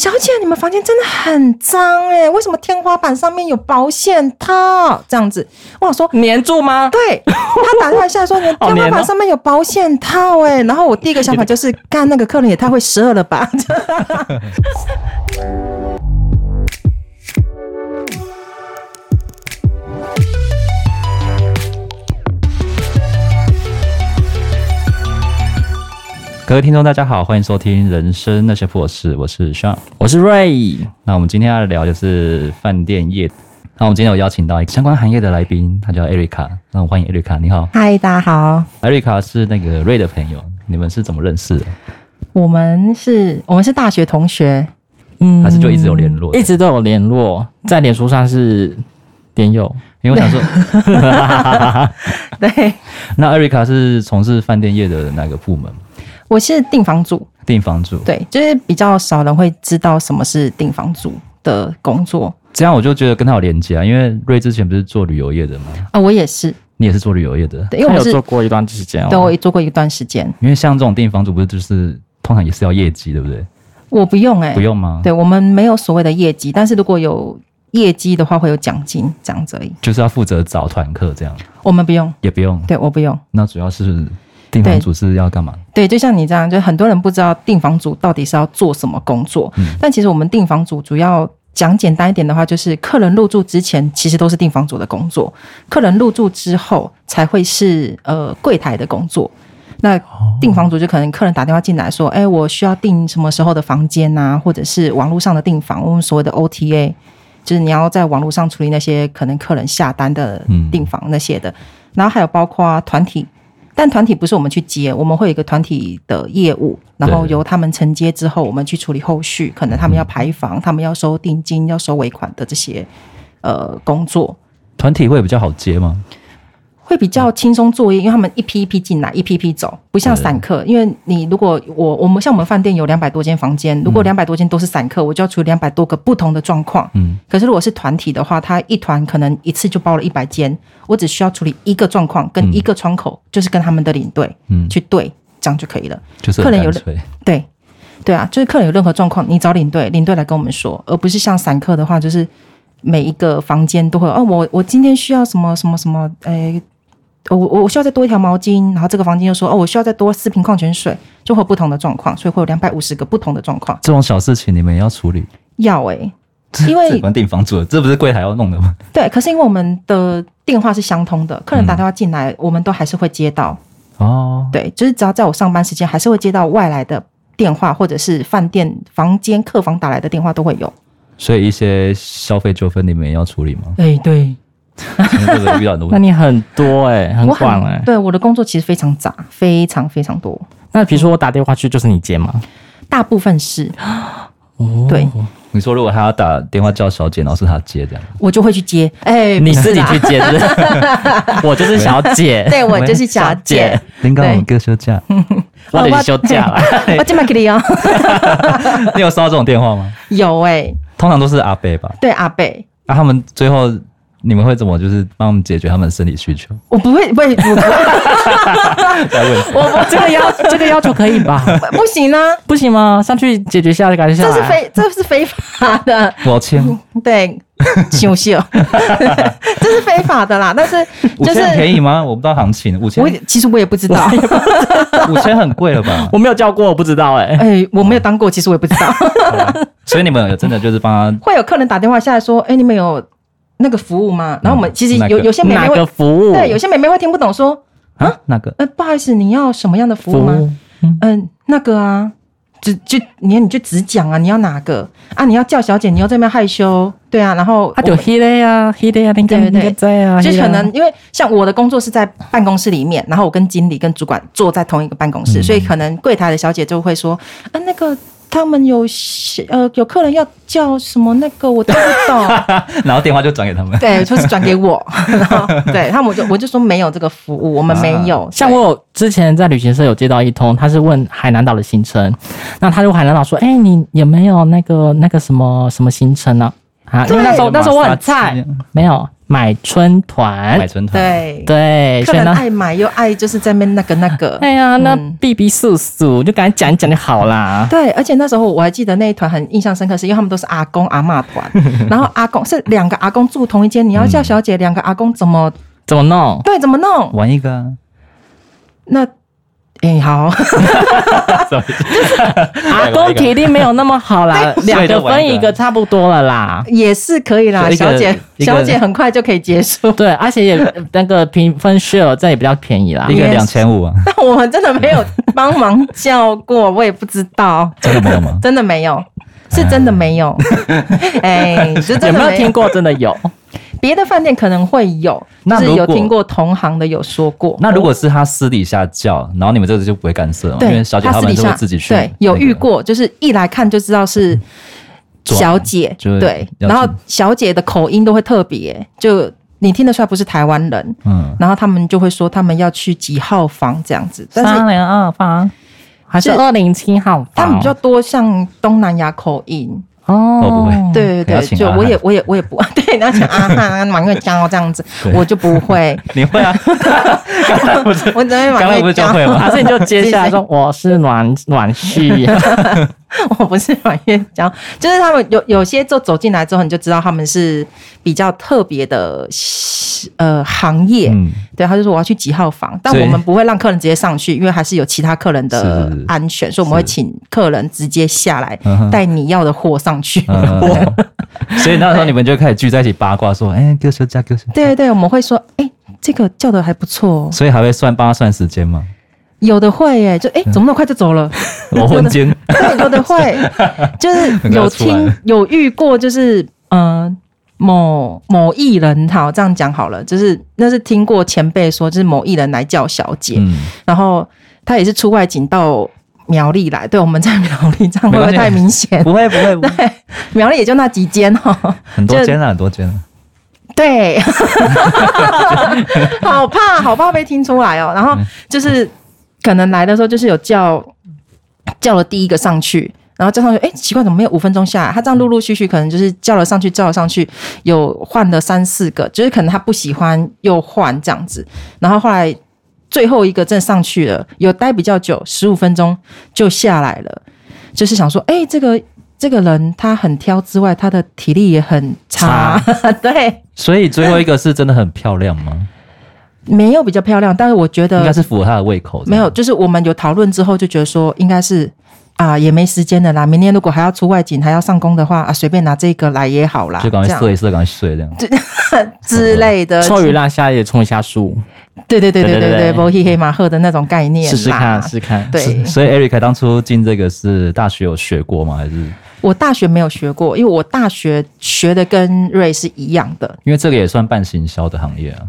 小姐，你们房间真的很脏哎，为什么天花板上面有保险套？这样子，我想说粘住吗？对，他打电话下来说，你天花板上面有保险套哎，然后我第一个想法 就是，干那个客人也太会十二了吧。各位听众，大家好，欢迎收听《人生那些破事》，我是 Sean，我是 Ray。那我们今天要聊的是饭店业。那我们今天有邀请到一个相关行业的来宾，他叫 Erica。那我欢迎 Erica，你好。嗨，大家好。Erica 是那个 Ray 的朋友，你们是怎么认识的？我们是，我们是大学同学，嗯，还是就一直有联络，一直都有联络，在脸书上是点友。因为我想说，对。那 Erica 是从事饭店业的那个部门？我是订房主，订房主，对，就是比较少人会知道什么是订房主的工作。这样我就觉得跟他有连接啊，因为瑞之前不是做旅游业的吗？啊，我也是，你也是做旅游业的，对，因为我是做过一段时间，对，我也做过一段时间。因为像这种订房主，不是就是通常也是要业绩，对不对？我不用哎、欸，不用吗？对，我们没有所谓的业绩，但是如果有业绩的话，会有奖金这样子而已。就是要负责找团客这样。我们不用，也不用，对，我不用。那主要是。订房组是要干嘛？对，就像你这样，就很多人不知道订房组到底是要做什么工作。嗯，但其实我们订房组主要讲简单一点的话，就是客人入住之前，其实都是订房组的工作；客人入住之后，才会是呃柜台的工作。那订房组就可能客人打电话进来说：“哎，我需要订什么时候的房间啊？”或者是网络上的订房，我们所谓的 OTA，就是你要在网络上处理那些可能客人下单的订房那些的。嗯，然后还有包括团体。但团体不是我们去接，我们会有一个团体的业务，然后由他们承接之后，我们去处理后续，可能他们要排房，嗯、他们要收定金、要收尾款的这些呃工作。团体会比较好接吗？会比较轻松作业，因为他们一批一批进来，一批一批走，不像散客。因为你如果我我们像我们饭店有两百多间房间，如果两百多间都是散客，我就要处理两百多个不同的状况。嗯，可是如果是团体的话，他一团可能一次就包了一百间，我只需要处理一个状况跟一个窗口，就是跟他们的领队嗯去对，这样就可以了。就是客人有对对啊，就是客人有任何状况，你找领队，领队来跟我们说，而不是像散客的话，就是每一个房间都会哦，我我今天需要什么什么什么，诶。我我我需要再多一条毛巾，然后这个房间又说哦，我需要再多四瓶矿泉水，就会有不同的状况，所以会有两百五十个不同的状况。这种小事情你们也要处理？要哎、欸，因为订房组，这不是柜台要弄的吗？对，可是因为我们的电话是相通的，客人打电话进来，嗯、我们都还是会接到。哦，对，就是只要在我上班时间，还是会接到外来的电话，或者是饭店房间客房打来的电话都会有。所以一些消费纠纷你们也要处理吗？哎，对。那你很多哎、欸，很广哎、欸。对，我的工作其实非常杂，非常非常多。那比如说我打电话去，就是你接吗？大部分是。哦。对。你说如果他要打电话叫小姐，然后是他接这样，我就会去接。哎、欸，你自己去接是不是？我就是小姐。对，我就是小姐。林刚，我哥休假。我得休假了。我今晚给你哦。你有收到这种电话吗？有哎、欸。通常都是阿伯吧？对，阿伯。那、啊、他们最后。你们会怎么就是帮他们解决他们的生理需求？我不会，不会，我不会。我我这个要这个要求可以吧？不行呢、啊？不行吗？上去解决一下就赶紧下来。这是非这是非法的。我签。对，羞羞。这是非法的啦，但是就是便宜吗？我不知道行情，五千。我其实我也不知道，五千很贵了吧？我没有叫过，我不知道哎、欸。哎、欸，我没有当过，其实我也不知道。所以你们有真的就是帮他？会有客人打电话下来说：“哎、欸，你们有？”那个服务吗？然后我们其实有有些美眉会服务，对，有些美眉会听不懂，说啊那个？呃，不好意思，你要什么样的服务吗？嗯、呃，那个啊，就就你你就只讲啊，你要哪个啊？你要叫小姐，你要这边害羞，对啊，然后他就黑的呀，黑的呀，那个那个在啊，就可能因为像我的工作是在办公室里面，然后我跟经理跟主管坐在同一个办公室，嗯、所以可能柜台的小姐就会说啊那个。他们有呃有客人要叫什么那个我听不懂，然后电话就转给他们，对，就是转给我，然后对他们我就我就说没有这个服务，我们没有。像我有之前在旅行社有接到一通，他是问海南岛的行程，那他就海南岛说，哎、欸，你有没有那个那个什么什么行程呢？啊，啊因为那时候那时候我很菜，没有。买春团，买春团，对对，客人所以呢爱买又爱，就是在那那个那个。哎呀，那嗯避避素素就赶紧讲一讲就好啦。对，而且那时候我还记得那一团很印象深刻，是因为他们都是阿公阿嬷团，然后阿公是两个阿公住同一间，你要叫小姐，两个阿公怎么怎么弄？对怎么弄？玩一个啊，那哎好，阿公体力没有那么好啦，两个分一个差不多了啦。也是可以啦，小姐小姐很快就可以结束。对，而且也那个平分 share 这也比较便宜啦一。个两千五啊，但我们真的没有帮忙叫过，我也不知道，真的没有吗？真的没有，是真的没有。哎，是真的有没有听？过？真的有。别的饭店可能会有，就是有听过同行的有说过。那如果是他私底下叫，然后你们这个就不会干涉吗？因对为小姐他私底下是会自己去。对，有遇，过，就是一来看就知道是小姐，对，然后小姐的口音都会特别，就你听得出来不是台湾人，嗯，然后他们就会说他们要去几号房这样子，三零二房还是是二零七号房？他们比较多像东南亚口音，哦我不会。对对对，就我也我也我也不 对，然后讲啊哈满月娇这样子，我就不会，你会啊？我只会刚才不是教，会吗？还是你就接下来说我是暖暖旭，我不是满月娇，就是他们有有些就走进来之后，你就知道他们是比较特别的呃行业，嗯，对，他就说我要去几号房，但我们不会让客人直接上去，因为还是有其他客人的安全，所以我们会请客人直接下来带你要的货上去。嗯 所以那时候你们就开始聚在一起八卦，说，哎，哥休假，哥休假。对对对，我们会说，哎，这个叫的还不错哦，所以还会算帮他算时间吗？有的会耶，就哎，怎么那么快就走了？我婚间，对，有的会，就是有听有遇过，就是嗯、呃，某某艺人，好这样讲好了，就是那是听过前辈说，就是某艺人来叫小姐，嗯，然后他也是出外景到苗栗来，对，我们在苗栗，这样会不会太明显？不会不会，不会。对，苗栗也就那几间哈，很多间啊，很多间啊。对，好怕，好怕被听出来哦。然后就是可能来的时候，就是有叫叫了第一个上去，然后叫上去，哎，奇怪，怎么没有五分钟下来？他这样陆陆续续，可能就是叫了上去，叫了上去，有换了三四个，就是可能他不喜欢又换这样子。然后后来最后一个真的上去了，有待比较久，十五分钟就下来了，就是想说，哎，这个。这个人他很挑之外，他的体力也很差，差 对，所以最后一个是真的很漂亮吗？没有比较漂亮，但是我觉得应该是符合他的胃口。没有，就是我们有讨论之后就觉得说，应该是啊，也没时间的啦。明天如果还要出外景，还要上工的话啊，随便拿这个来也好啦，就赶快睡一睡，赶快睡这样 之类的。臭鱼烂虾也冲一下树，对对对对对对，对波黑黑马赫的那种概念，试试看，试试看。对，所以 Erica 当初进这个是大学有学过吗？还是？我大学没有学过，因为我大学学的跟瑞是一样的。因为这个也算半行销的行业啊。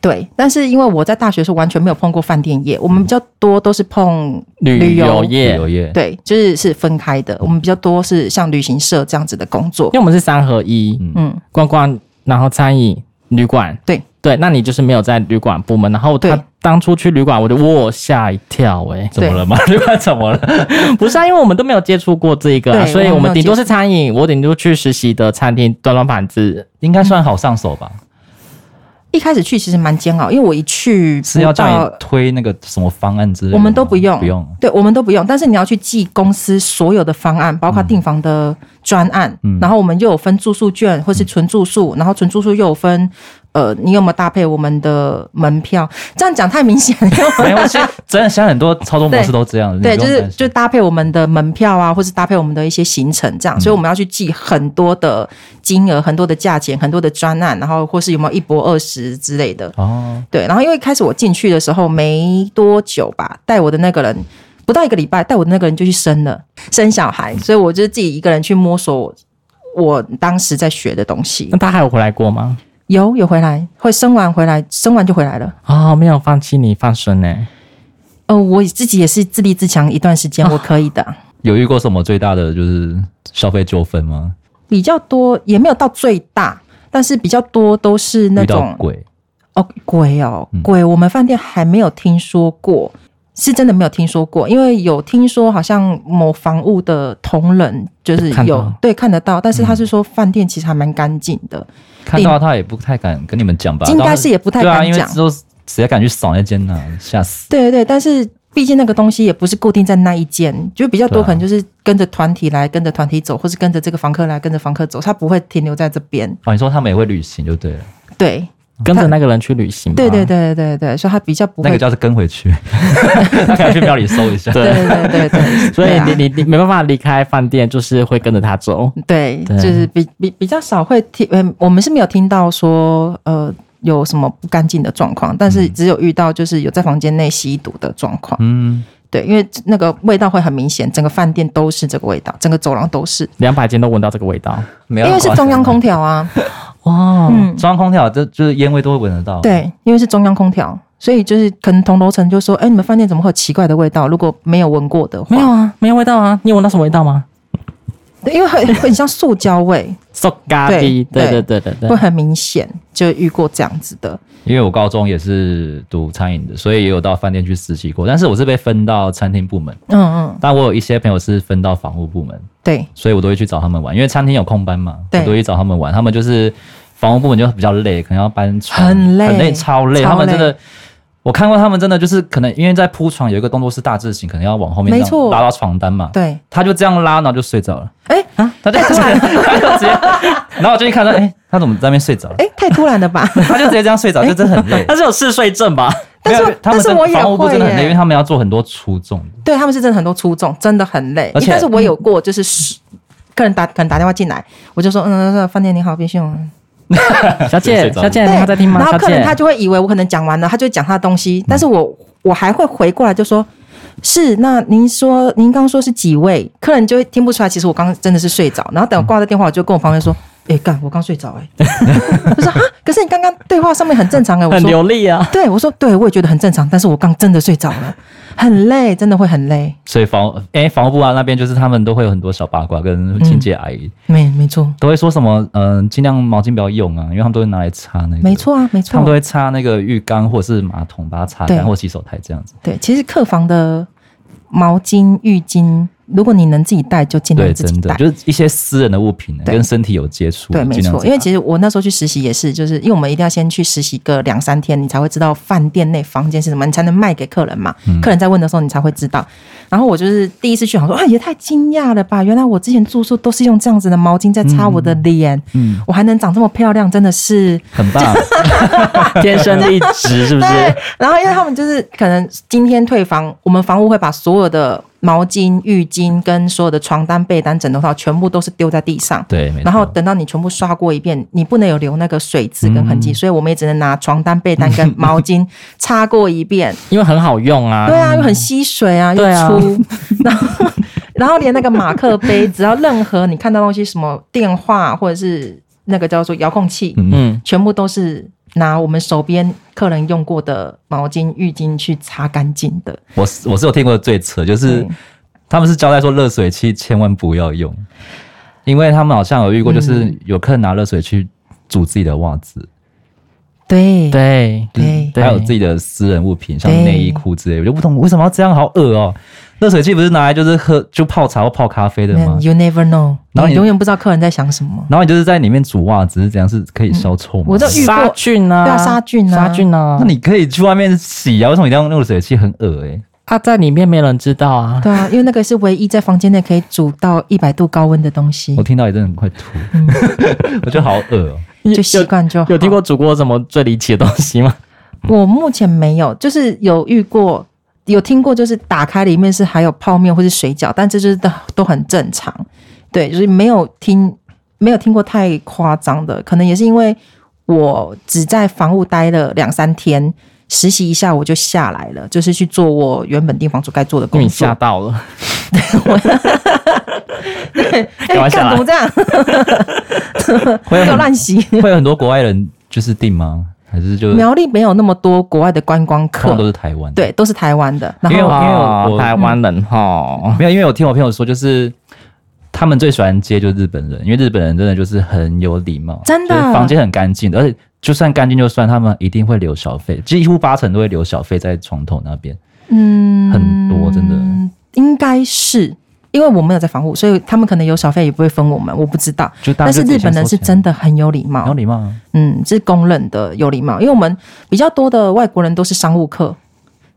对，但是因为我在大学是完全没有碰过饭店业，我们比较多都是碰旅游业，旅游业。对，就是是分开的。我们比较多是像旅行社这样子的工作，因为我们是三合一，嗯，观光，然后餐饮、旅馆，对对。那你就是没有在旅馆部门，然后他当初去旅馆，我就哇吓一跳，哎，怎么了吗？旅馆怎么了？不是啊，因为我们都没有接触过这个、啊，所以我们顶多是餐饮，我顶多去实习的餐厅端端盘子，应该算好上手吧。一开始去其实蛮煎熬，因为我一去是要叫你推那个什么方案之类的，我们都不用，不用，对，我们都不用。但是你要去记公司所有的方案，包括订房的专案，嗯、然后我们又有分住宿券或是纯住宿，嗯、然后纯住宿又有分。呃，你有没有搭配我们的门票？这样讲太明显了。没有，其实 真的，现在很多操作模式都这样。对，就是就搭配我们的门票啊，或是搭配我们的一些行程，这样。嗯、所以我们要去记很多的金额、很多的价钱、很多的专案，然后或是有没有一波二十之类的。哦，对。然后因为开始我进去的时候没多久吧，带我的那个人不到一个礼拜，带我的那个人就去生了，生小孩，所以我就自己一个人去摸索我当时在学的东西。那他还有回来过吗？有有回来，会生完回来，生完就回来了。哦，没有放弃你放生呢。哦，我自己也是自立自强一段时间，我可以的。有遇过什么最大的就是消费纠纷吗？比较多，也没有到最大，但是比较多都是那种鬼哦，鬼哦，嗯、鬼，我们饭店还没有听说过。是真的没有听说过，因为有听说好像某房屋的同仁就是有对看得到，但是他是说饭店其实还蛮干净的。嗯、看到他也不太敢跟你们讲吧？应该是也不太敢讲，因为谁敢去扫那间呢？吓死！对对对，但是毕竟那个东西也不是固定在那一间，就比较多可能就是跟着团体来，跟着团体走，或是跟着这个房客来，跟着房客走，他不会停留在这边。哦，你说他们也会旅行就对了。对。跟着那个人去旅行，对对对对对，所以他比较不会那个叫是跟回去，他可以去庙里搜一下。对对对对，所以你你你没办法离开饭店，就是会跟着他走。对，就是比比比较少会听，呃，我们是没有听到说呃有什么不干净的状况，但是只有遇到就是有在房间内吸毒的状况。嗯，对，因为那个味道会很明显，整个饭店都是这个味道，整个走廊都是，两百间都闻到这个味道，没有，因为是中央空调啊。哇，中央空调，这就是烟味都会闻得到。对，因为是中央空调，所以就是可能同楼层就说：“哎，你们饭店怎么会有奇怪的味道？”如果没有闻过的话，没有啊，没有味道啊。你有闻到什么味道吗？对，因为很很像塑胶味，塑胶味，对对对对对，会很明显，就遇过这样子的。因为我高中也是读餐饮的，所以也有到饭店去实习过，但是我是被分到餐厅部门。嗯嗯，但我有一些朋友是分到房务部门。对，所以我都会去找他们玩，因为餐厅有空班嘛，对我都会去找他们玩。他们就是房屋部门就比较累，可能要搬床，很累，很累，超累。超累，他们真的，我看过他们真的就是可能因为在铺床有一个动作是大字型，可能要往后面拉到床单嘛。对，他就这样拉，然后就睡着了。哎啊，他就直接，然后我就一看到，哎，他怎么在那边睡着了？哎，太突然了吧？他就直接这样睡着，就真的很累。他是有嗜睡症吧？但是但是我也会真的很累，因为他们要做很多粗重。对，他们是真的很多粗重，真的很累。而且但是我有过，就是客人打可能打电话进来，我就说，嗯，饭店你好，别凶。小姐，小姐，你还在听吗？然后客人他就会以为我可能讲完了，他就讲他的东西，但是我我还会回过来就说。是，那您说，您刚刚说是几位？客人就会听不出来，其实我刚刚真的是睡着。然后等我挂了电话，我就跟我旁边说：“哎、欸，干，我刚睡着。”哎，我说啊，可是你刚刚对话上面很正常哎，我说很流利啊。对，我说对，我也觉得很正常，但是我刚真的睡着了。很累，真的会很累。所以房哎、欸，房务部啊那边就是他们都会有很多小八卦跟清洁阿姨，嗯、没没错，都会说什么嗯，尽、呃、量毛巾不要用啊，因为他们都会拿来擦那个。没错啊，没错，他们都会擦那个浴缸或者是马桶，把它擦干对或洗手台这样子。对，其实客房的毛巾、浴巾。如果你能自己带，就尽量自己带。就是一些私人的物品，跟身体有接触。对，没错。因为其实我那时候去实习也是，就是因为我们一定要先去实习个两三天，你才会知道饭店内房间是什么，你才能卖给客人嘛。嗯、客人在问的时候，你才会知道。然后我就是第一次去，好说啊，也太惊讶了吧！原来我之前住宿都是用这样子的毛巾在擦我的脸，嗯，嗯我还能长这么漂亮，真的是很棒，天生丽质，是不是？然后因为他们就是可能今天退房，我们房屋会把所有的。毛巾、浴巾跟所有的床单、被单、枕头套，全部都是丢在地上。对，然后等到你全部刷过一遍，你不能有留那个水渍跟痕迹，嗯、所以我们也只能拿床单、被单跟毛巾擦过一遍，因为很好用啊。对啊，又很吸水啊，又粗。啊、然后，然后连那个马克杯，只要任何你看到东西，什么电话或者是那个叫做遥控器，嗯，全部都是。拿我们手边客人用过的毛巾、浴巾去擦干净的。我我是有听过最扯，就是他们是交代说热水器千万不要用，因为他们好像有遇过，就是有客人拿热水去煮自己的袜子。对对对，还有自己的私人物品，像内衣裤之类，我就不懂为什么要这样，好恶哦。热水器不是拿来就是喝就泡茶或泡咖啡的吗？You never know，然后你永远不知道客人在想什么。然后你就是在里面煮袜子，是怎样是可以消臭吗？我过杀菌啊，对啊，杀菌啊，杀菌啊。那你可以去外面洗啊，为什么一定要用热水器？很恶哎。他在里面没人知道啊。对啊，因为那个是唯一在房间内可以煮到一百度高温的东西。我听到也真的很快吐，我觉得好恶哦。就习惯就好。有听过煮过什么最离奇的东西吗？我目前没有，就是有遇过。有听过，就是打开里面是还有泡面或是水饺，但这就是都都很正常，对，就是没有听没有听过太夸张的，可能也是因为我只在房屋待了两三天，实习一下我就下来了，就是去做我原本订房主该做的工作。你吓到了，对，干 怎么这样？会有 乱洗，会有很多国外人就是订吗？还是就苗栗没有那么多国外的观光客，都是台湾，对，都是台湾的。然后因为因为我台湾人哈，没有，因为我听我朋友说，就是他们最喜欢接就是日本人，因为日本人真的就是很有礼貌，真的，房间很干净，而且就算干净就算，他们一定会留小费，几乎八成都会留小费在床头那边。嗯，很多真的，应该是因为我没有在防护，所以他们可能有小费也不会分我们，我不知道。但是日本人是真的很有礼貌，有礼貌，嗯，是公认的有礼貌，因为我们比较多的外国人都是商务客。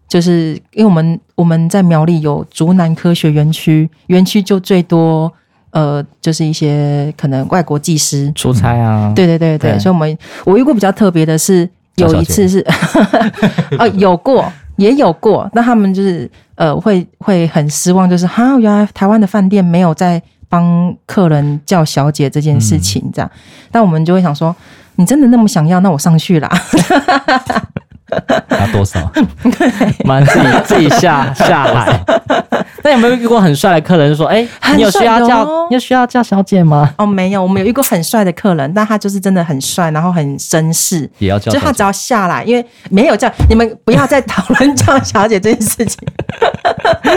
就是因为我们我们在苗栗有竹南科学园区，园区就最多呃，就是一些可能外国技师。出差啊，对对对对，对。所以我们我遇过比较特别的是有一次是 呃有过也有过，那他们就是呃会会很失望，就是哈原来台湾的饭店没有在帮客人叫小姐这件事情这样，嗯、但我们就会想说，你真的那么想要，那我上去啦。拿多少？对，蛮自己自己下下海。那有没有遇过很帅的客人说：“哎、欸，你有需要叫你有需要叫小姐吗？”哦，没有，我们有遇过很帅的客人，但他就是真的很帅，然后很绅士，也要叫，就他只要下来，因为没有叫你们不要再讨论叫小姐这件事情，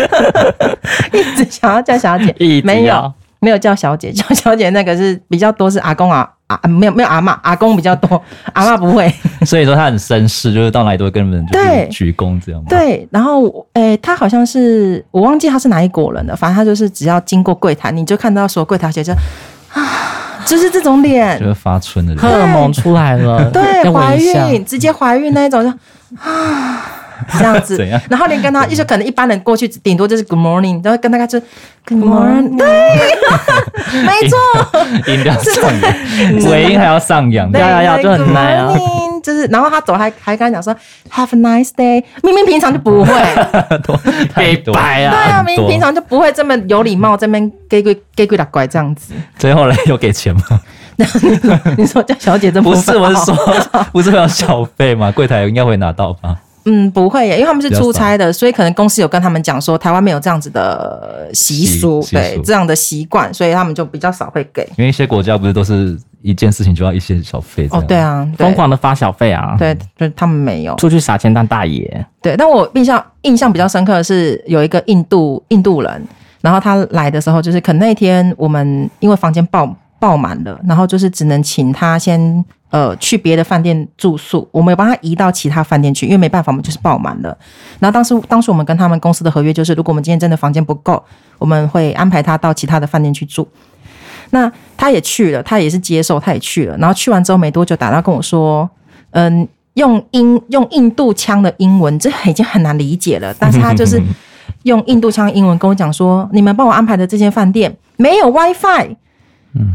一直想要叫小姐，没有没有叫小姐，叫小姐那个是比较多是阿公啊。啊，没有没有阿嬷，阿公比较多，阿嬷不会。所以说他很绅士，就是到哪里都会跟人对鞠躬这样。对，然后诶、欸，他好像是我忘记他是哪一国人了，反正他就是只要经过柜台，你就看到所有柜台姐就啊，就是这种脸，就是发春的脸，荷尔蒙出来了，对，怀孕直接怀孕那一种就啊。这样子，然后连跟他，就是可能一般人过去顶多就是 Good morning，然后跟他说 Good morning，对，没错，音调上扬，尾音还要上扬，要要要，就很难啊。就是，然后他走还还跟他讲说 Have a nice day，明明平常就不会，太白啊，对啊，明明平常就不会这么有礼貌，这边给鬼给鬼打怪这样子。最后呢，有给钱吗？你说叫小姐这不是，我是说不是要小费吗？柜台应该会拿到吧？嗯，不会耶，因为他们是出差的，所以可能公司有跟他们讲说，台湾没有这样子的习俗，对这样的习惯，所以他们就比较少会给。因为一些国家不是都是一件事情就要一些小费？哦，对啊，疯狂的发小费啊，对，就他们没有出去撒钱当大爷。对，但我印象印象比较深刻的是有一个印度印度人，然后他来的时候，就是可能那天我们因为房间爆爆满了，然后就是只能请他先。呃，去别的饭店住宿，我们有帮他移到其他饭店去，因为没办法，我们就是爆满了。然后当时，当时我们跟他们公司的合约就是，如果我们今天真的房间不够，我们会安排他到其他的饭店去住。那他也去了，他也是接受，他也去了。然后去完之后没多久，打电话跟我说，嗯，用英用印度腔的英文，这已经很难理解了。但是他就是 用印度腔英文跟我讲说，你们帮我安排的这间饭店没有 WiFi。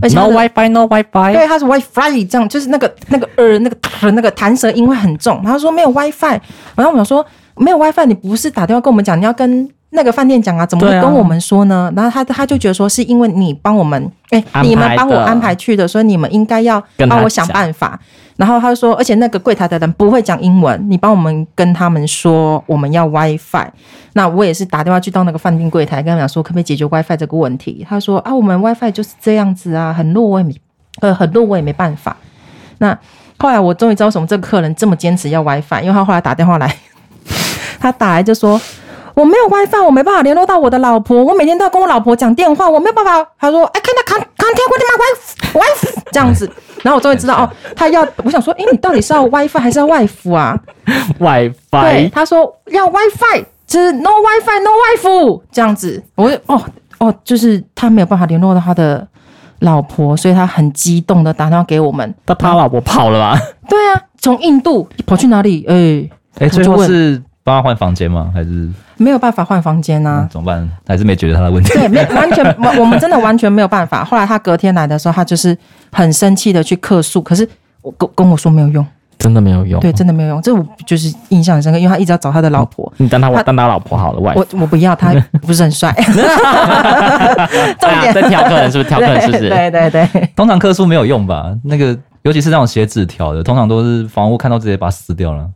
而且 no WiFi，no WiFi，对，他是 WiFi，这样就是那个那个呃那个那个弹舌音会很重。然后说没有 WiFi，然后我想说没有 WiFi，你不是打电话跟我们讲，你要跟那个饭店讲啊，怎么会跟我们说呢？然后他他就觉得说是因为你帮我们，哎，你们帮我安排去的，所以你们应该要帮我想办法。然后他就说，而且那个柜台的人不会讲英文，你帮我们跟他们说我们要 WiFi。那我也是打电话去到那个饭店柜台，跟他们讲说可不可以解决 WiFi 这个问题。他说啊，我们 WiFi 就是这样子啊，很弱，我也没呃很弱，我也没办法。那后来我终于知道为什么这个客人这么坚持要 WiFi，因为他后来打电话来，他打来就说。我没有 WiFi，我没办法联络到我的老婆。我每天都要跟我老婆讲电话，我没有办法。他说：“哎，看到康康天过的吗？WiFi 这样子。”然后我终于知道哦，他要我想说，哎，你到底是要 WiFi 还是要外服啊？WiFi。对，他说要 WiFi，就是 No WiFi No 外服这样子。我哦哦，就是他没有办法联络到他的老婆，所以他很激动的打电话给我们。他他老婆跑了吧？对啊，从印度跑去哪里？哎哎，最后是帮他换房间吗？还是？没有办法换房间啊、嗯，怎么办？还是没解决他的问题？对，没完全，我我们真的完全没有办法。后来他隔天来的时候，他就是很生气的去客诉，可是我跟跟我说没有用，真的没有用，对，真的没有用。这我就是印象很深刻，因为他一直要找他的老婆。你当他，我当他老婆好了，外我我不要他，不是很帅。重点在挑客人是不是？挑客人是不是？对对对，对。通常客诉没有用吧？那个尤其是那种写纸条的，通常都是房屋看到直接把它撕掉了。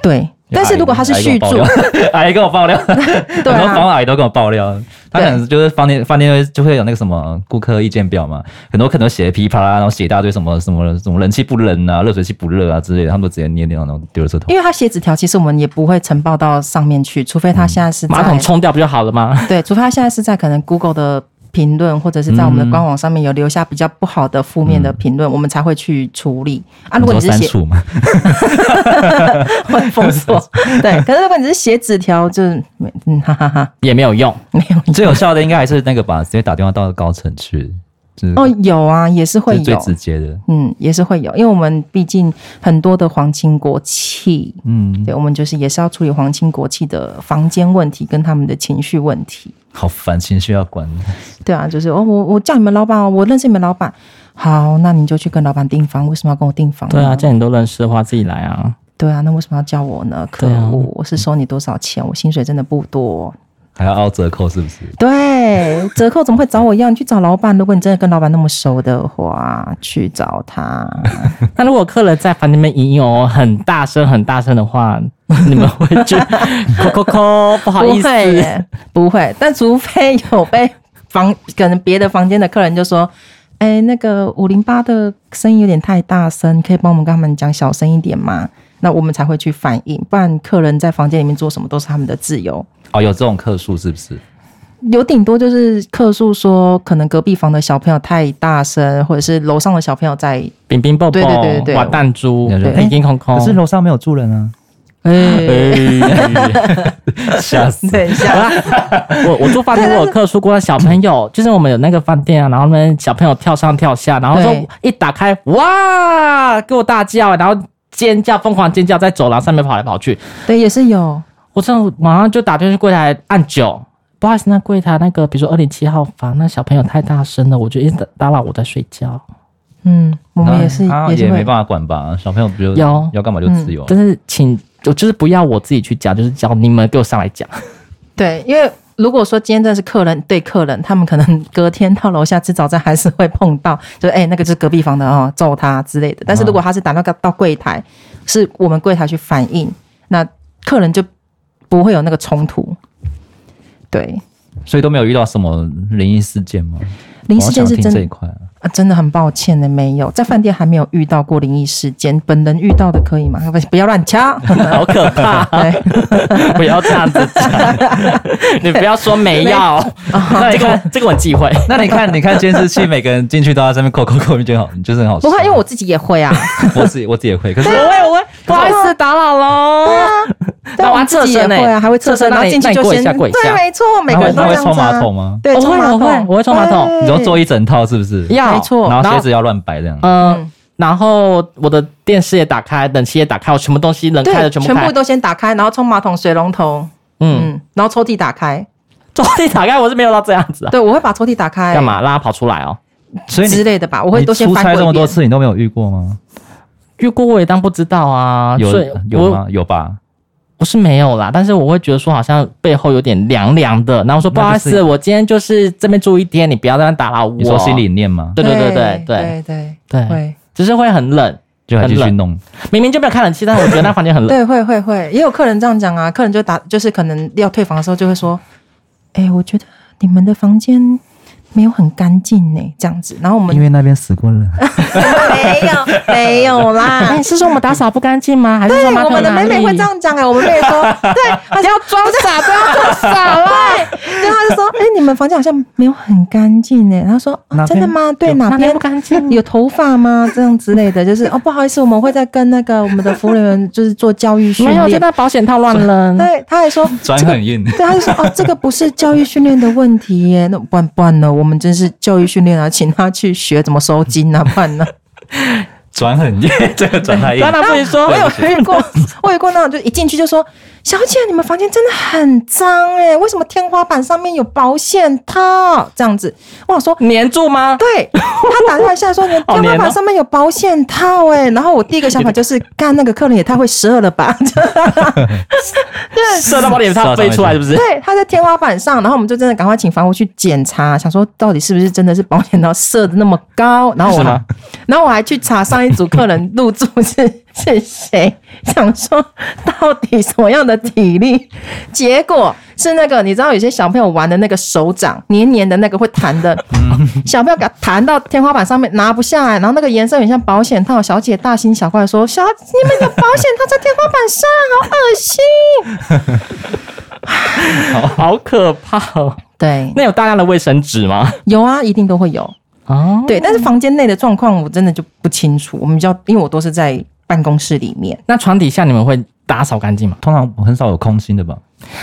对。但是如果他是续住，阿姨跟我爆料，很多房阿姨都跟我爆料，他可能就是饭店饭店就会有那个什么顾客意见表嘛，很多可能写的噼啪啦，然后写一大堆什么什么什么冷气不冷啊，热水器不热啊之类的，他们都直接捏掉，然后丢了车头。因为他写纸条，其实我们也不会呈报到上面去，除非他现在是马桶冲掉不就好了吗？对，除非他现在是在可能 Google 的评论，或者是在我们的官网上面有留下比较不好的负面的评论，嗯、我们才会去处理啊。如果你是写，会封锁。对，可是如果你是写纸条，就嗯哈哈哈，也没有用，没有用。最有效的应该还是那个吧，直接打电话到高层去。哦，有啊，也是会有最直接的，嗯，也是会有，因为我们毕竟很多的皇亲国戚，嗯，对，我们就是也是要处理皇亲国戚的房间问题跟他们的情绪问题。好烦，情绪要管。对啊，就是哦，我我叫你们老板，我认识你们老板，好，那你就去跟老板订房，为什么要跟我订房？对啊，既然你都认识的话，自己来啊。对啊，那为什么要叫我呢？可恶，我是收你多少钱？我薪水真的不多。还要凹折扣是不是？对，折扣怎么会找我要？你去找老板。如果你真的跟老板那么熟的话，去找他。那如果客人在房里面吟哦很大声、很大声的话，你们会去扣扣扣？不好意思，不会耶，不会。但除非有被房，可能别的房间的客人就说：“哎，那个五零八的声音有点太大声，可以帮我们跟他们讲小声一点吗？”那我们才会去反应。不然客人在房间里面做什么都是他们的自由。哦，有这种客诉是不是？有顶多就是客诉说，可能隔壁房的小朋友太大声，或者是楼上的小朋友在乒乒乓乓，对对对对，玩弹珠，乒乒空空。可是楼上没有住人啊！哎，吓死！等一下，我我住饭店，我有客诉过小朋友，就是我们有那个饭店啊，然后呢，小朋友跳上跳下，然后说一打开，哇，给我大叫，然后尖叫，疯狂尖叫，在走廊上面跑来跑去。对，也是有。我这样马上就打电话去柜台按九，不好意思，那柜台那个，比如说二零七号房，那小朋友太大声了，我就一直打扰我在睡觉。嗯，我们也是，他也没办法管吧？小朋友不就要要干嘛就自由。但是请，我就是不要我自己去讲，就是叫你们给我上来讲。对，因为如果说今天这是客人对客人，他们可能隔天到楼下吃早餐还是会碰到，就哎、那个是隔壁房的哦，揍他之类的。但是如果他是打那个到柜台，是我们柜台去反映，那客人就。不会有那个冲突，对，所以都没有遇到什么灵异事件吗？灵异事件是真的这一块啊，啊，真的很抱歉的，没有在饭店还没有遇到过灵异事件。本人遇到的可以吗？不，不要乱敲，好可怕！不要这样子讲，你不要说没要。那你看这个很忌讳。那你看，你看监视器，每个人进去都在上面扣扣扣，你觉得好，就是很好。不会，因为我自己也会啊，我自己我自己也会。可是我会，我会，不好意思打扰喽。那我自己也会啊，还会侧身，然后进去就先跪一下，对，没错，每个人都会冲马桶吗？对，冲马桶，我会，我会冲马桶。你都做一整套是不是？要，没错。然后鞋子要乱摆这样。嗯，然后我的电视也打开，冷气也打开，我什么东西能开的全部全部都先打开，然后冲马桶、水龙头，嗯，然后抽屉打开，抽屉打开，我是没有到这样子啊。对，我会把抽屉打开，干嘛让它跑出来哦？所以之类的吧，我会都先翻过。出差这么多次，你都没有遇过吗？遇过我也当不知道啊。有有吗？有吧？不是没有啦，但是我会觉得说好像背后有点凉凉的，然后我说不好意思，我今天就是这边住一天，你不要在那打扰我。你说心里念吗？对对对对对对对对，会，只是会很冷，就还继续弄。明明就没有开冷气，但是我觉得那房间很冷。对，会会会，也有客人这样讲啊，客人就打，就是可能要退房的时候就会说，哎，我觉得你们的房间。没有很干净呢，这样子。然后我们因为那边死过人，没有没有啦。哎，是说我们打扫不干净吗？还是说我们的妹妹会这样讲哎？我们妹妹说，对，不要装傻，不要装傻了。对，他就说，哎，你们房间好像没有很干净呢。然后说，真的吗？对，哪边不干净？有头发吗？这样之类的，就是哦，不好意思，我们会在跟那个我们的服务人员就是做教育训练。没有，现在保险套乱扔。对，他还说转很硬。对，他就说，哦，这个不是教育训练的问题耶，那不然不然呢？我们真是教育训练啊，请他去学怎么收金啊，不然呢？转很硬，这个转太硬。那不许说，我有遇过，我有遇过那种，就一进去就说：“小姐，你们房间真的很脏哎，为什么天花板上面有保险套？这样子。”我说：“粘住吗？”对，他打电话下来说：“ 你天花板上面有保险套哎。”然后我第一个想法就是：干那个客人也太会射了吧？对，射到保险套飞出来是不是？对，他在天花板上，然后我们就真的赶快请房屋去检查，想说到底是不是真的是保险套射的那么高？然后我，然后我还去查上。一组客人入住是 是谁？想说到底什么样的体力？结果是那个你知道有些小朋友玩的那个手掌黏黏的那个会弹的，小朋友给他弹到天花板上面拿不下来，然后那个颜色很像保险套。小姐大惊小怪说：“小你们的保险套在天花板上，好恶心，好 好可怕哦。”对，那有大量的卫生纸吗？有啊，一定都会有。哦，对，但是房间内的状况我真的就不清楚。我们比较，因为我都是在办公室里面。那床底下你们会打扫干净吗？通常很少有空心的吧？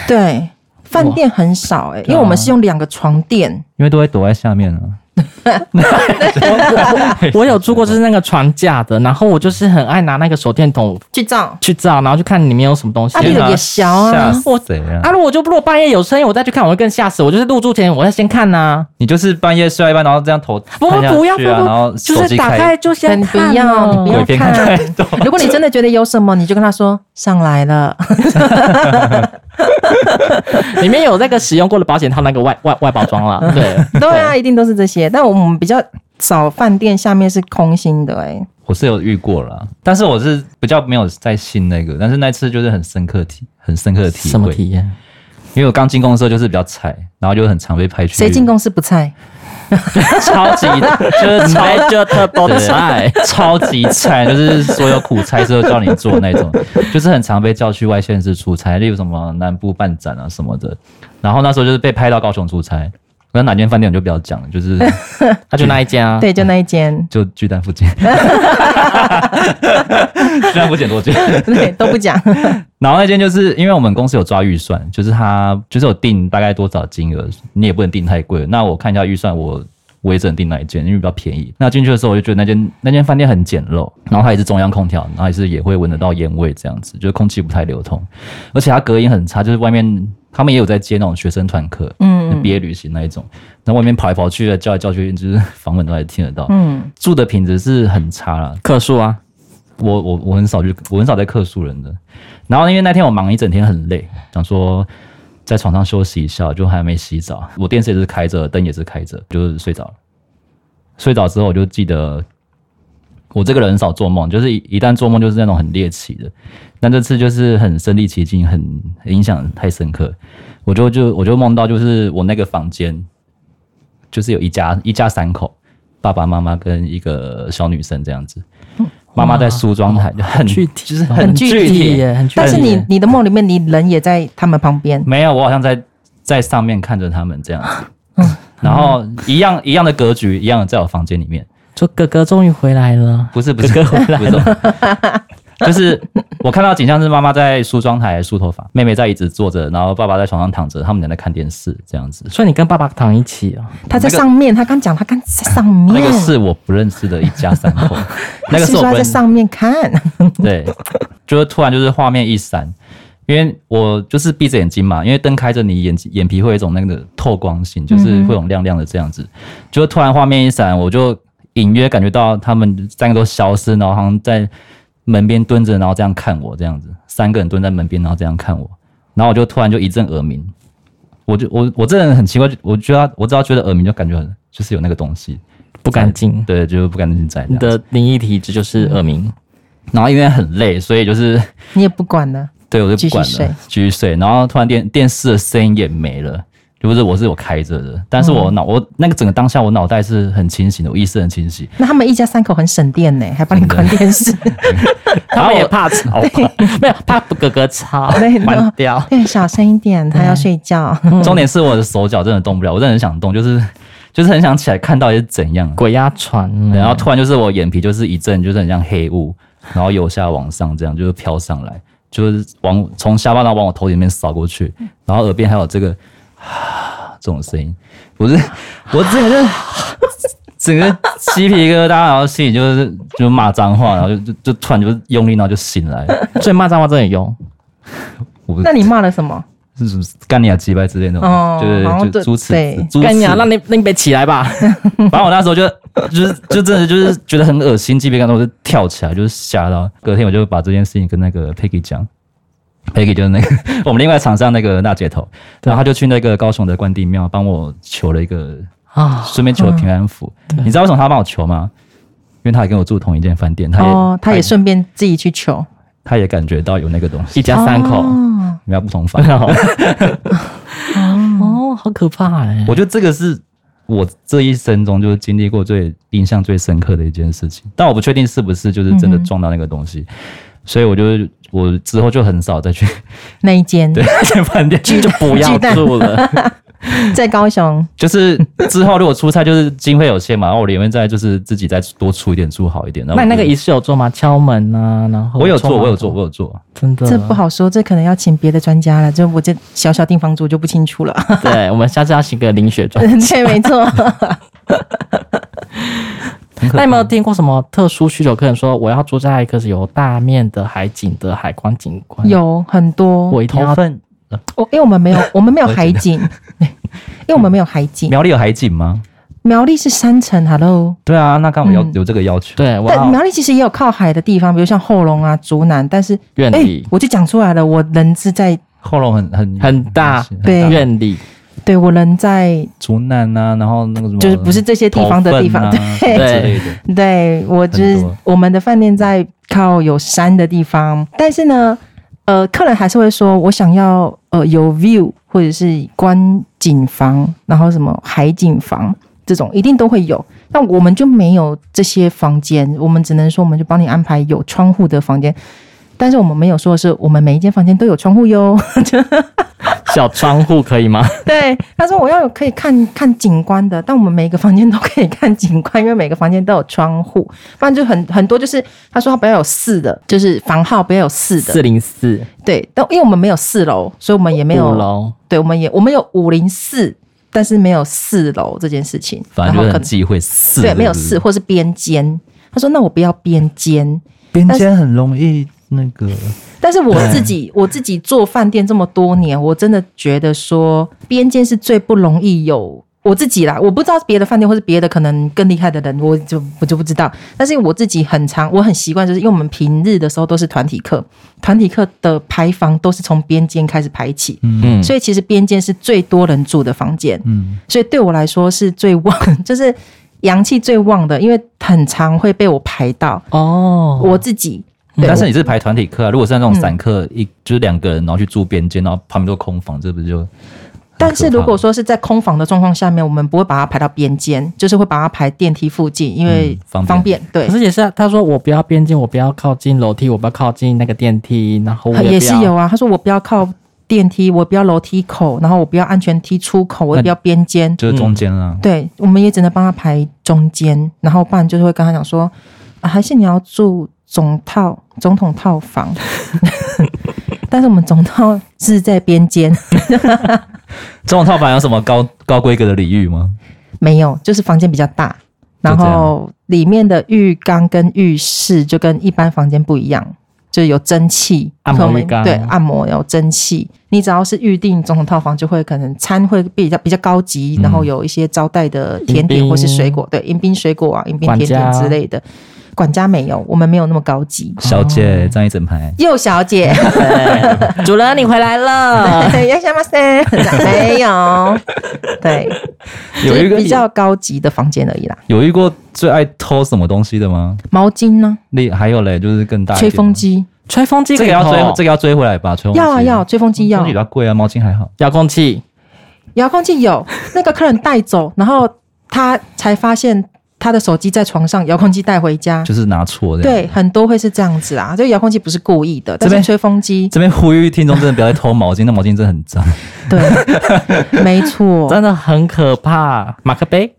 对，饭店很少哎、欸，因为我们是用两个床垫，因为都会躲在下面啊。我有住过，就是那个床架的，然后我就是很爱拿那个手电筒去照去照，然后去看里面有什么东西。啊，那个也小啊，我谁啊？啊，如果就如果半夜有声音，我再去看，我会更吓死。我就是入住前，我要先看呐、啊。你就是半夜睡一半，然后这样头不不不要不然后就是打开就先不要，不要看。如果你真的觉得有什么，你就跟他说上来了。里面有那个使用过的保险套，那个外外外包装了。对对啊，一定都是这些。但我们比较少饭店下面是空心的哎、欸。我是有遇过了，但是我是比较没有在信那个，但是那次就是很深刻体，很深刻的体会。什么体验？因为我刚进公司的时候就是比较菜，然后就很常被派去。谁进公司不菜？超级就是超就特别菜，超级菜，就是所有苦差事都叫你做那种，就是很常被叫去外县市出差，例如什么南部办展啊什么的。然后那时候就是被派到高雄出差。那哪间饭店我就不要讲了，就是 他就那一间啊，对，就那一间，就巨蛋附近，巨蛋附近多久？对，都不讲。然后那间就是因为我们公司有抓预算，就是他就是有定大概多少金额，你也不能定太贵。那我看一下预算，我我也只能定那一间，因为比较便宜。那进去的时候我就觉得那间那间饭店很简陋，然后它也是中央空调，然后也是也会闻得到烟味这样子，就是空气不太流通，而且它隔音很差，就是外面。他们也有在接那种学生团课，嗯，毕业旅行那一种，那外面跑来跑去的，叫来叫去，就是房门都还听得到。嗯，住的品质是很差了。客诉啊，我我我很少去我很少在客诉人的。然后因为那天我忙一整天很累，想说在床上休息一下，就还没洗澡，我电视也是开着，灯也是开着，就是睡着了。睡着之后我就记得。我这个人很少做梦，就是一旦做梦就是那种很猎奇的，但这次就是很身临其境，很影响太深刻。我就就我就梦到就是我那个房间，就是有一家一家三口，爸爸妈妈跟一个小女生这样子。妈妈在梳妆台，就很具体，就是很具体耶。很具体。但是你你的梦里面，你人也在他们旁边？没有，我好像在在上面看着他们这样子。然后一样一样的格局，一样的在我房间里面。说哥哥终于回来了，不是不是哥哥回来了，就是我看到景象是妈妈在梳妆台梳头发，妹妹在椅子坐着，然后爸爸在床上躺着，他们俩在看电视这样子。所以你跟爸爸躺一起啊？他在上面，他刚讲他刚在上面。那个是我不认识的一家三口，那个是我在上面看。对，就是突然就是画面一闪，因为我就是闭着眼睛嘛，因为灯开着，你眼眼皮会有一种那个透光性，就是会有亮亮的这样子。就突然画面一闪，我就。隐约感觉到他们三个都消失，然后好像在门边蹲着，然后这样看我，这样子三个人蹲在门边，然后这样看我，然后我就突然就一阵耳鸣，我就我我这人很奇怪，我觉得我只要觉得耳鸣就感觉很就是有那个东西不干净，对，就是不干净在。你的灵异体质就是耳鸣，嗯，然后因为很累，所以就是你也不管了，对我就不管了，继续睡，然后突然电电视的声音也没了。就不是我是有开着的，但是我脑、嗯、我那个整个当下我脑袋是很清醒的，我意识很清晰。那他们一家三口很省电呢，还帮你关电视。他们也怕吵，没有怕哥哥吵，关 掉。对，小声一点，他要睡觉。嗯、重点是我的手脚真的动不了，我真的很想动，就是就是很想起来看到底是怎样。鬼压床，然后突然就是我眼皮就是一阵，就是很像黑雾，然后由下往上这样就是飘上来，就是往从下巴然后往我头里面扫过去，然后耳边还有这个。啊，这种声音，不是我之前就 整个鸡皮疙瘩，然后心里就是就骂脏话，然后就就就突然就用力，然后就醒来。所以骂脏话真的有用。那你骂了什么？是干你啊鸡巴之类的，哦、就是就诸此干你啊，那你那你别起来吧。反正我那时候就就是就真的就是觉得很恶心，鸡皮疙瘩我就跳起来，就是吓到。隔天我就把这件事情跟那个 Peggy 讲。Peggy 就是那个 我们另外场上那个大姐头，然后他就去那个高雄的关帝庙帮我求了一个啊，顺便求了平安符。你知道为什么他帮我求吗？因为他也跟我住同一间饭店，他也哦，他也顺便自己去求，他也感觉到有那个东西。一家三口，你要不同房 哦，好可怕哎！我觉得这个是我这一生中就是经历过最印象最深刻的一件事情，但我不确定是不是就是真的撞到那个东西。所以我就我之后就很少再去那一间，对，那间饭店就不要 住了。在高雄，就是之后如果出差，就是经费有限嘛，然后我里面再就是自己再多出一点，住好一点。那你那个仪式有做吗？敲门啊，然后我有做，我有做，我有做，真的。这不好说，这可能要请别的专家了。就我这小小订房组就不清楚了。对，我们下次要请个林雪专家。对，没错。那有没有听过什么特殊需求客人说，我要住在一个是有大面的海景的海观景观？有很多，我一定要。我因为我们没有，我们没有海景，因为我们没有海景。苗栗有海景吗？苗栗是山城，Hello。对啊，那刚好要有这个要求。对，但苗栗其实也有靠海的地方，比如像后龙啊、竹南，但是院里，我就讲出来了，我人是在后龙很很很大，对，院里。对，我人在竹南啊，然后那个什么，就是不是这些地方的地方，对对。对，我就是我们的饭店在靠有山的地方，但是呢，呃，客人还是会说我想要呃有 view 或者是观景房，然后什么海景房这种一定都会有，那我们就没有这些房间，我们只能说我们就帮你安排有窗户的房间。但是我们没有说的是，我们每一间房间都有窗户哟。小窗户可以吗？对，他说我要有可以看看景观的，但我们每一个房间都可以看景观，因为每个房间都有窗户。不然就很很多，就是他说他不要有四的，就是房号不要有四的。四零四。对，但因为我们没有四楼，所以我们也没有五楼。对，我们也我们有五零四，但是没有四楼这件事情。反正很忌讳四。对，没有四，或是边间。他说那我不要边间，边间很容易。那个，但是我自己我自己做饭店这么多年，我真的觉得说边间是最不容易有我自己啦。我不知道别的饭店或是别的可能更厉害的人，我就我就不知道。但是我自己很常，我很习惯，就是因为我们平日的时候都是团体客，团体客的排房都是从边间开始排起，嗯，所以其实边间是最多人住的房间，嗯，所以对我来说是最旺，就是阳气最旺的，因为很常会被我排到哦，我自己。但是你是排团体课啊，如果是那种散客，一就是两个人，然后去住边间，然后旁边都空房，这不是就？但是如果说是在空房的状况下面，我们不会把它排到边间，就是会把它排电梯附近，因为方便。对，可是也是啊他说我不要边间，我不要靠近楼梯，我不要靠近那个电梯，然后也是有啊。他说我不要靠电梯，我不要楼梯口，然后我不要安全梯出口，我也不要边间，就是中间啊。对，我们也只能帮他排中间，然后不然就是会跟他讲说，啊，还是你要住。总套总统套房，但是我们总套是在边间。总统套房有什么高高规格的礼遇吗？没有，就是房间比较大，然后里面的浴缸跟浴室就跟一般房间不一样，就有蒸汽按摩浴缸，对，按摩有蒸汽。你只要是预定总统套房，就会可能餐会比较比较高级，嗯、然后有一些招待的甜点或是水果，对，迎宾水果啊，迎宾甜点之类的。管家没有，我们没有那么高级。小姐站一整排，又小姐，主人你回来了，要下吗？没有，对，有一个比较高级的房间而已啦。有遇过最爱偷什么东西的吗？毛巾呢？你还有嘞，就是更大吹风机，吹风机这个要追，这个要追回来吧？吹风机要啊要，吹风机要，比较贵啊，毛巾还好。遥控器，遥控器有那个客人带走，然后他才发现。他的手机在床上，遥控器带回家，就是拿错的。对，很多会是这样子啊。这个遥控器不是故意的，但是吹风机这边呼吁听众真的不要再偷毛巾，那毛巾真的很脏。对，没错，真的很可怕。马克杯，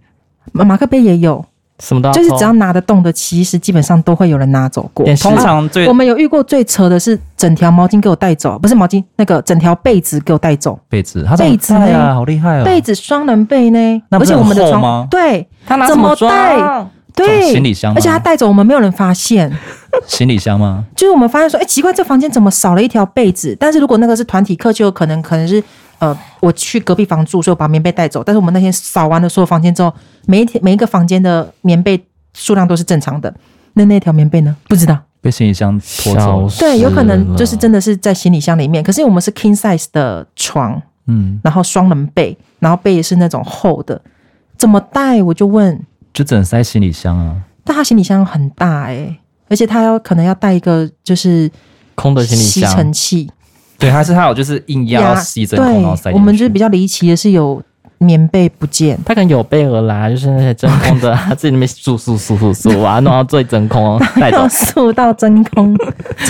马克杯也有。什么都就是只要拿得动的，其实基本上都会有人拿走过。通常最我们有遇过最扯的是整条毛巾给我带走，不是毛巾，那个整条被子给我带走。被子，他被子呢，好厉害哦！被子双人被呢，而且我们的床对，他拿怎么带？对，行李箱，而且他带走，我们没有人发现。行李箱吗？就是我们发现说，哎，奇怪，这房间怎么少了一条被子？但是如果那个是团体客，就有可能可能是。呃，我去隔壁房住，所以我把棉被带走。但是我们那天扫完了所有房间之后，每一天每一个房间的棉被数量都是正常的。那那条棉被呢？不知道被行李箱拖走。对，有可能就是真的是在行李箱里面。可是我们是 king size 的床，嗯，然后双人被，然后被也是那种厚的，怎么带？我就问，就只能塞行李箱啊。但他行李箱很大哎、欸，而且他要可能要带一个就是空的行李箱吸尘器。对，还是他有就是硬要吸真空，然后塞进去。我们就是比较离奇的是有棉被不见，他可能有备而来，就是那些真空的，他自己那边数数数数数啊，弄到最真空 带走，数到真空，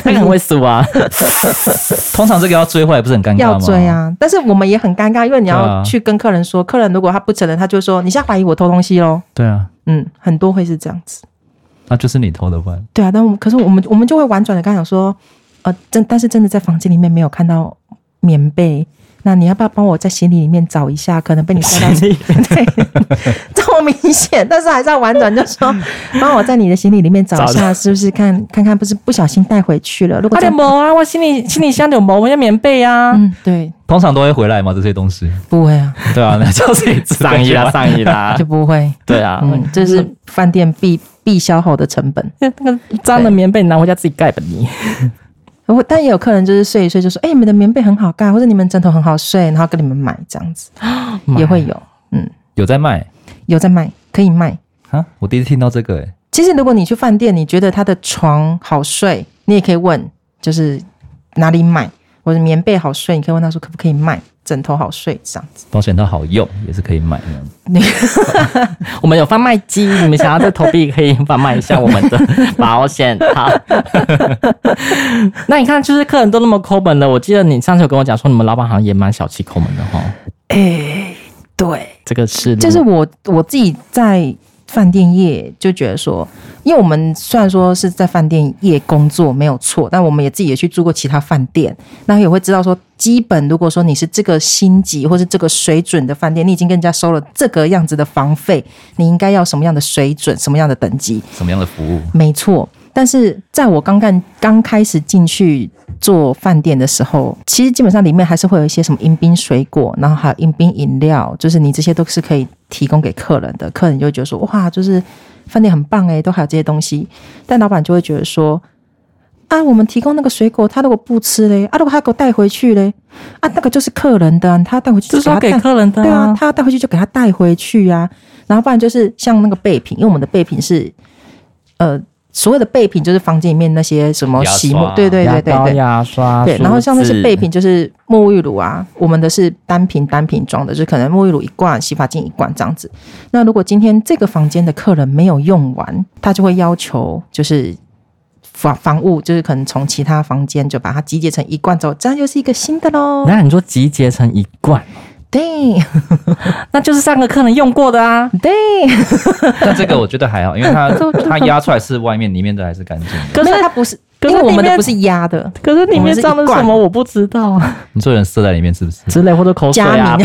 他很会数啊。通常这个要追回来不是很尴尬吗？要追啊，但是我们也很尴尬，因为你要去跟客人说，客人如果他不承认，他就说你现在怀疑我偷东西喽。对啊，嗯，很多会是这样子。那就是你偷的吧？对啊，但我们可是我们我们就会婉转的跟他讲说，呃，真但是真的在房间里面没有看到棉被。那你要不要帮我在行李里面找一下？可能被你带到对，这么明显，但是还是要婉转，就说帮我在你的行李里面找一下，是不是看看看，不是不小心带回去了？如果没啊，我行李行李箱有毛，我要棉被啊。嗯，对，通常都会回来吗？这些东西不会啊。对啊，那就是上衣啦，上衣啦，就不会。对啊，嗯，这是饭店必必消耗的成本。那个脏的棉被你拿回家自己盖吧你。但也有客人就是睡一睡就说：“哎、欸，你们的棉被很好盖，或者你们枕头很好睡，然后跟你们买这样子，也会有，嗯，有在卖，有在卖，可以卖啊！我第一次听到这个、欸，哎，其实如果你去饭店，你觉得他的床好睡，你也可以问，就是哪里买，或者棉被好睡，你可以问他说可不可以卖。”枕头好睡，这样子。保险套好用，也是可以买的。我们有贩卖机，你们想要在投币可以贩卖一下我们的保险套。那你看，就是客人都那么抠门的，我记得你上次有跟我讲说，你们老板好像也蛮小气抠门的哈。哎、欸，对，这个是，就是我我自己在。饭店业就觉得说，因为我们虽然说是在饭店业工作没有错，但我们也自己也去住过其他饭店，那也会知道说，基本如果说你是这个星级或是这个水准的饭店，你已经跟人家收了这个样子的房费，你应该要什么样的水准，什么样的等级，什么样的服务？没错。但是在我刚干刚开始进去做饭店的时候，其实基本上里面还是会有一些什么迎宾水果，然后还有迎宾饮料，就是你这些都是可以提供给客人的。客人就会觉得说，哇，就是饭店很棒诶，都还有这些东西。但老板就会觉得说，啊，我们提供那个水果，他如果不吃嘞，啊，如果他给我带回去嘞，啊，那个就是客人的，他带回去就是他，给客人的，对啊，他要带回去就给他带回去啊。然后不然就是像那个备品，因为我们的备品是，呃。所谓的备品就是房间里面那些什么洗沐，对对对对对，牙刷，对，然后像那些备品就是沐浴乳啊，我们的是单瓶单瓶装的，就是可能沐浴乳一罐，洗发精一罐这样子。那如果今天这个房间的客人没有用完，他就会要求就是房房务，就是可能从其他房间就把它集结成一罐走，这样就是一个新的喽。那你说集结成一罐？对，那就是上个客人用过的啊。对，但这个我觉得还好，因为它 它压出来是外面，里面的还是干净。可是它不是，因为我们的不是压的，可是里面装的什么我不知道啊。你说人塞在里面是不是？之类或者口水啊？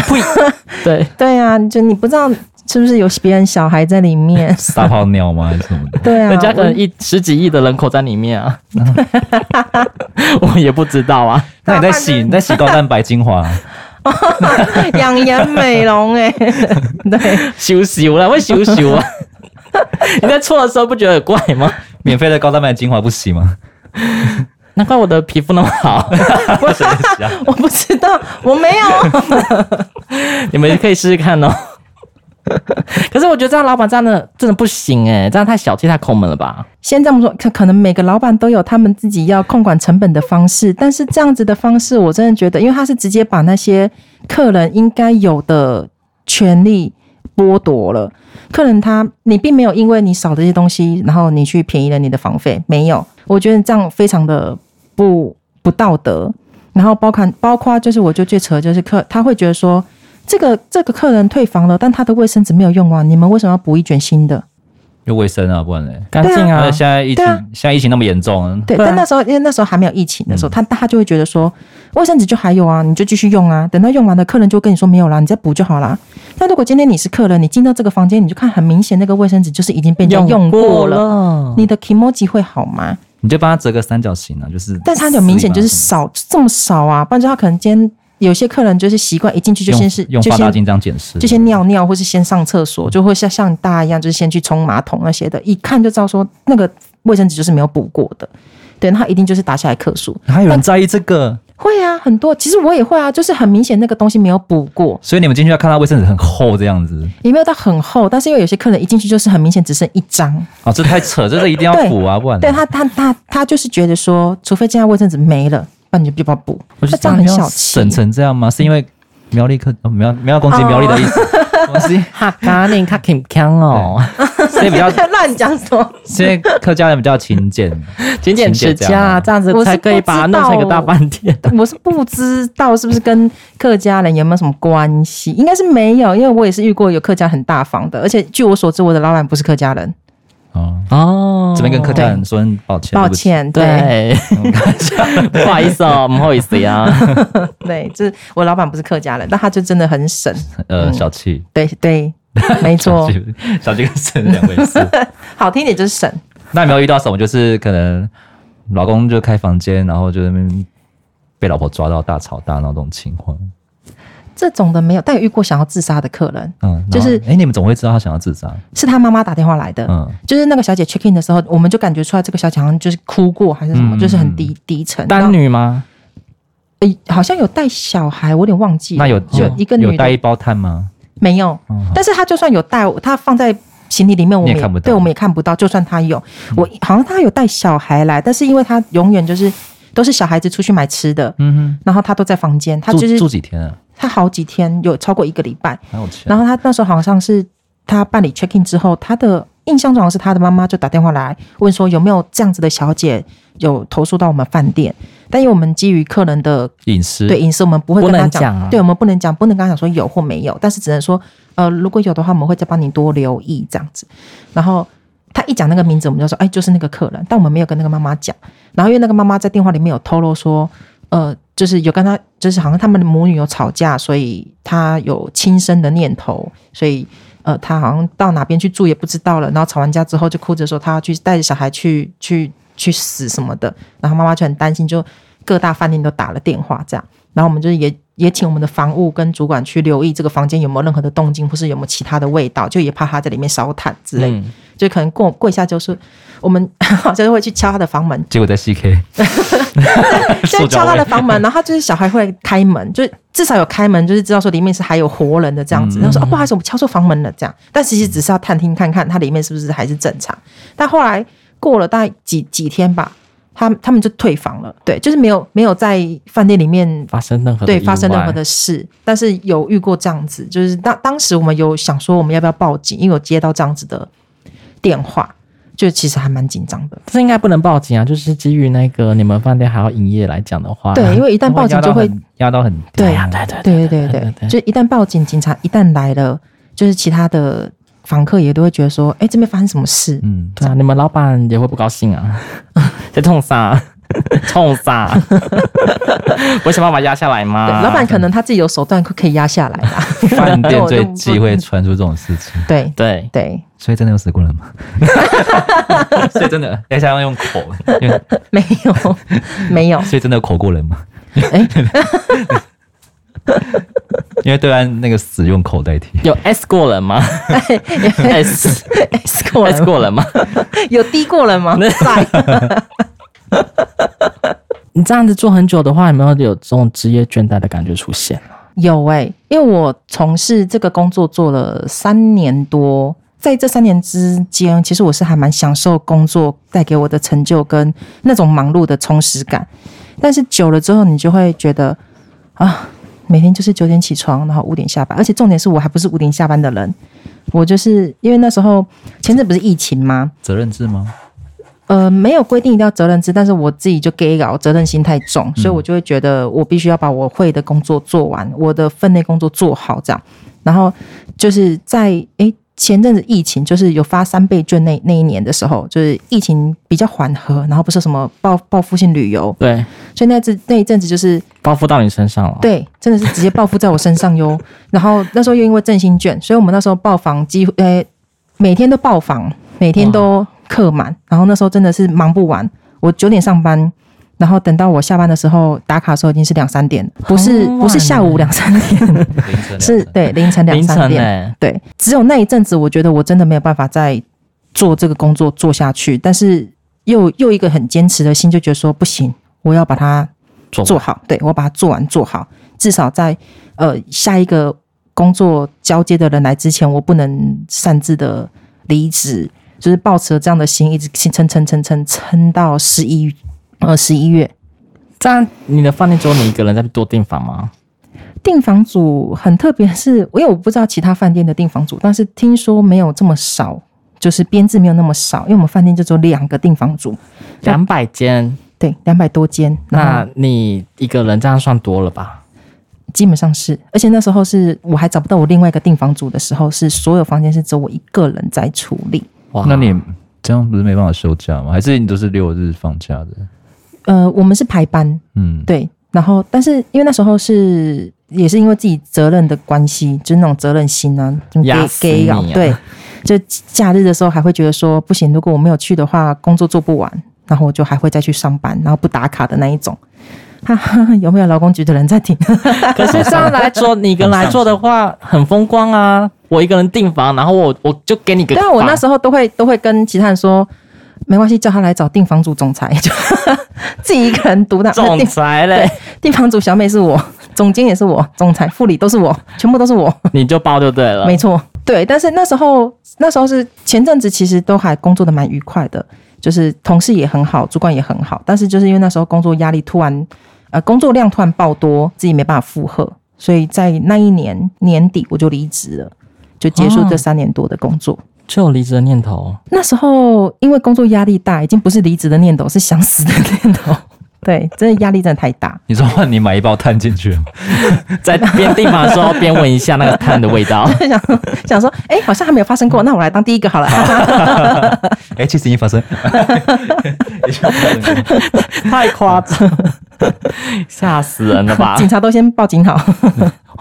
对对啊，就你不知道是不是有别人小孩在里面撒泡尿吗？还是什么的？对啊，人家可能一十几亿的人口在里面啊，我也不知道啊。那你在洗你在洗高蛋白精华？养颜美容哎，对，羞羞了，会羞羞啊！你在搓的时候不觉得很怪吗？免费的高蛋白精华不洗吗？难怪我的皮肤那么好。我不知道，我没有。你们可以试试看哦。可是我觉得这样老板这样的真的不行哎，这样太小气太抠门了吧？先这么说，可可能每个老板都有他们自己要控管成本的方式，但是这样子的方式，我真的觉得，因为他是直接把那些客人应该有的权利剥夺了。客人他，你并没有因为你少这些东西，然后你去便宜了你的房费，没有。我觉得这样非常的不不道德。然后包括包括就是，我就最扯就是客他会觉得说。这个这个客人退房了，但他的卫生纸没有用完，你们为什么要补一卷新的？有卫生啊，不然嘞？干净啊！现在疫情，啊、现在疫情那么严重，对。对啊、但那时候，因为那时候还没有疫情的时候，嗯、他他就会觉得说，卫生纸就还有啊，你就继续用啊。等到用完了，客人就跟你说没有啦，你再补就好啦。但如果今天你是客人，你进到这个房间，你就看很明显，那个卫生纸就是已经被人家用过了，你的 kimochi 会好吗？你就帮他折个三角形啊，就是。但是他有明显就是少这么少啊，不然就他可能今天。有些客人就是习惯一进去就先是用放大镜这样检视，就先尿尿或是先上厕所，就会像像大家一样，就是先去冲马桶那些的，一看就知道说那个卫生纸就是没有补过的，对，他一定就是打下来克数。还有人在意这个？会啊，很多。其实我也会啊，就是很明显那个东西没有补过，所以你们进去要看到卫生纸很厚这样子，也没有到很厚，但是因为有些客人一进去就是很明显只剩一张哦，这太扯，这个一定要补啊，不然对他他他他就是觉得说，除非这样卫生纸没了。那你就不要补，我觉得这样很小气，省成这样吗？是因为苗栗客苗苗攻击苗栗的意思，我 是哈嘎宁卡肯强哦，所以比较 乱讲什么？所以客家人比较勤俭，勤俭持家，这样子才可以把它弄成一个大饭店。我是不知道是不是跟客家人有没有什么关系，应该是没有，因为我也是遇过有客家很大方的，而且据我所知，我的老板不是客家人。哦。哦，这边跟客家人说抱歉，抱歉，对，不好意思哦，不好意思呀。对，就是我老板不是客家人，但他就真的很省，呃，小气，对对，没错，小气跟省两回事，好听点就是省。那有没有遇到什么，就是可能老公就开房间，然后就那边被老婆抓到大吵大闹这种情况？这种的没有，但有遇过想要自杀的客人，嗯，就是哎，你们怎么会知道他想要自杀？是他妈妈打电话来的，嗯，就是那个小姐 check in 的时候，我们就感觉出来这个小姐好像就是哭过还是什么，嗯、就是很低低沉。单女吗？诶，好像有带小孩，我有点忘记。那有就一个女的有带一包炭吗？没有，嗯、但是他就算有带，他放在行李里面，我们也，也看不到，对，我们也看不到。就算他有，嗯、我好像他有带小孩来，但是因为他永远就是都是小孩子出去买吃的，嗯哼，然后他都在房间，他就是住，住几天啊？他好几天有超过一个礼拜，然后他那时候好像是他办理 check in 之后，他的印象中好像是他的妈妈就打电话来问说有没有这样子的小姐有投诉到我们饭店，但因为我们基于客人的隐私，对隐私我们不会跟他讲，对我们不能讲，不能跟他讲说有或没有，但是只能说呃如果有的话，我们会再帮你多留意这样子。然后他一讲那个名字，我们就说哎就是那个客人，但我们没有跟那个妈妈讲。然后因为那个妈妈在电话里面有透露说呃。就是有跟他，就是好像他们的母女有吵架，所以他有轻生的念头，所以呃，他好像到哪边去住也不知道了。然后吵完架之后，就哭着说他要去带着小孩去去去死什么的。然后妈妈就很担心，就各大饭店都打了电话这样。然后我们就是也也请我们的房务跟主管去留意这个房间有没有任何的动静，或是有没有其他的味道，就也怕他在里面烧炭之类。嗯、就可能过过一下就是我们 好像会去敲他的房门，结果在 CK。就敲他的房门，然后就是小孩会开门，就至少有开门，就是知道说里面是还有活人的这样子。然后说哦，不好意思，我们敲错房门了这样。但其实只是要探听看看，他里面是不是还是正常。但后来过了大概几几天吧，他他们就退房了。对，就是没有没有在饭店里面发生任何对发生任何的事。但是有遇过这样子，就是当当时我们有想说我们要不要报警，因为我接到这样子的电话。就其实还蛮紧张的，这应该不能报警啊！就是基于那个你们饭店还要营业来讲的话，对，因为一旦报警就会压到很，对呀，对对对对对对，就一旦报警，警察一旦来了，就是其他的房客也都会觉得说，哎，这边发生什么事？嗯，对啊，你们老板也会不高兴啊，在冲啥？冲啥？我想办法压下来吗？老板可能他自己有手段可以压下来吧。饭店最忌讳传出这种事情。对 对对。所以真的有死过人吗？所以真的，要想要用口，没有，没有。所以真的有口过人吗？哎，因为对岸那个死用口代替，有 S 过人吗？S S 过 S 过人吗？有 D 过人吗？在。你这样子做很久的话，有没有有这种职业倦怠的感觉出现？有哎、欸，因为我从事这个工作做了三年多。在这三年之间，其实我是还蛮享受工作带给我的成就跟那种忙碌的充实感。但是久了之后，你就会觉得啊，每天就是九点起床，然后五点下班，而且重点是我还不是五点下班的人。我就是因为那时候前阵不是疫情吗？责任制吗？呃，没有规定一定要责任制，但是我自己就 gay 搞责任心太重，所以我就会觉得我必须要把我会的工作做完，我的分内工作做好，这样。然后就是在诶。前阵子疫情就是有发三倍券那那一年的时候，就是疫情比较缓和，然后不是什么报报复性旅游，对，所以那阵那一阵子就是报复到你身上了，对，真的是直接报复在我身上哟。然后那时候又因为振兴券，所以我们那时候报房几乎呃每天都报房，每天都客满，然后那时候真的是忙不完，我九点上班。然后等到我下班的时候打卡的时候已经是两三点，不是不是下午两三点，是对凌晨两三点，欸、对，只有那一阵子，我觉得我真的没有办法再做这个工作做下去，但是又又一个很坚持的心，就觉得说不行，我要把它做好，对，我把它做完做好，至少在呃下一个工作交接的人来之前，我不能擅自的离职，就是抱持了这样的心，一直撑撑撑撑撑撑到十一。呃，十一月，这样你的饭店只有你一个人在多订房吗？订房组很特别，是因为我不知道其他饭店的订房组，但是听说没有这么少，就是编制没有那么少，因为我们饭店就只有两个订房组，两百间，对，两百多间。那你一个人这样算多了吧？基本上是，而且那时候是我还找不到我另外一个订房组的时候，是所有房间是只有我一个人在处理。哇，那你这样不是没办法休假吗？还是你都是六日放假的？呃，我们是排班，嗯，对。然后，但是因为那时候是。也是因为自己责任的关系，就是那种责任心啊，就给给啊，对，就假日的时候还会觉得说不行，如果我没有去的话，工作做不完，然后我就还会再去上班，然后不打卡的那一种。哈哈，有没有劳工局的人在听？可是这样来说，你一个人来做的话很风光啊！我一个人订房，然后我我就给你个，但我那时候都会都会跟其他人说，没关系，叫他来找订房组总裁，就自己一个人独当总裁嘞。订房组小美是我。总监也是我，总裁、副理都是我，全部都是我，你就包就对了。没错，对。但是那时候，那时候是前阵子，其实都还工作的蛮愉快的，就是同事也很好，主管也很好。但是就是因为那时候工作压力突然，呃，工作量突然爆多，自己没办法负荷，所以在那一年年底我就离职了，就结束这三年多的工作。哦，就有离职的念头。那时候因为工作压力大，已经不是离职的念头，是想死的念头。对，真的压力真的太大。你说换你买一包碳进去，在边订房的时候边闻一下那个碳的味道，想想说，哎、欸，好像还没有发生过，那我来当第一个好了。哎、欸，其实已经发生，太夸张，吓死人了吧？警察都先报警好。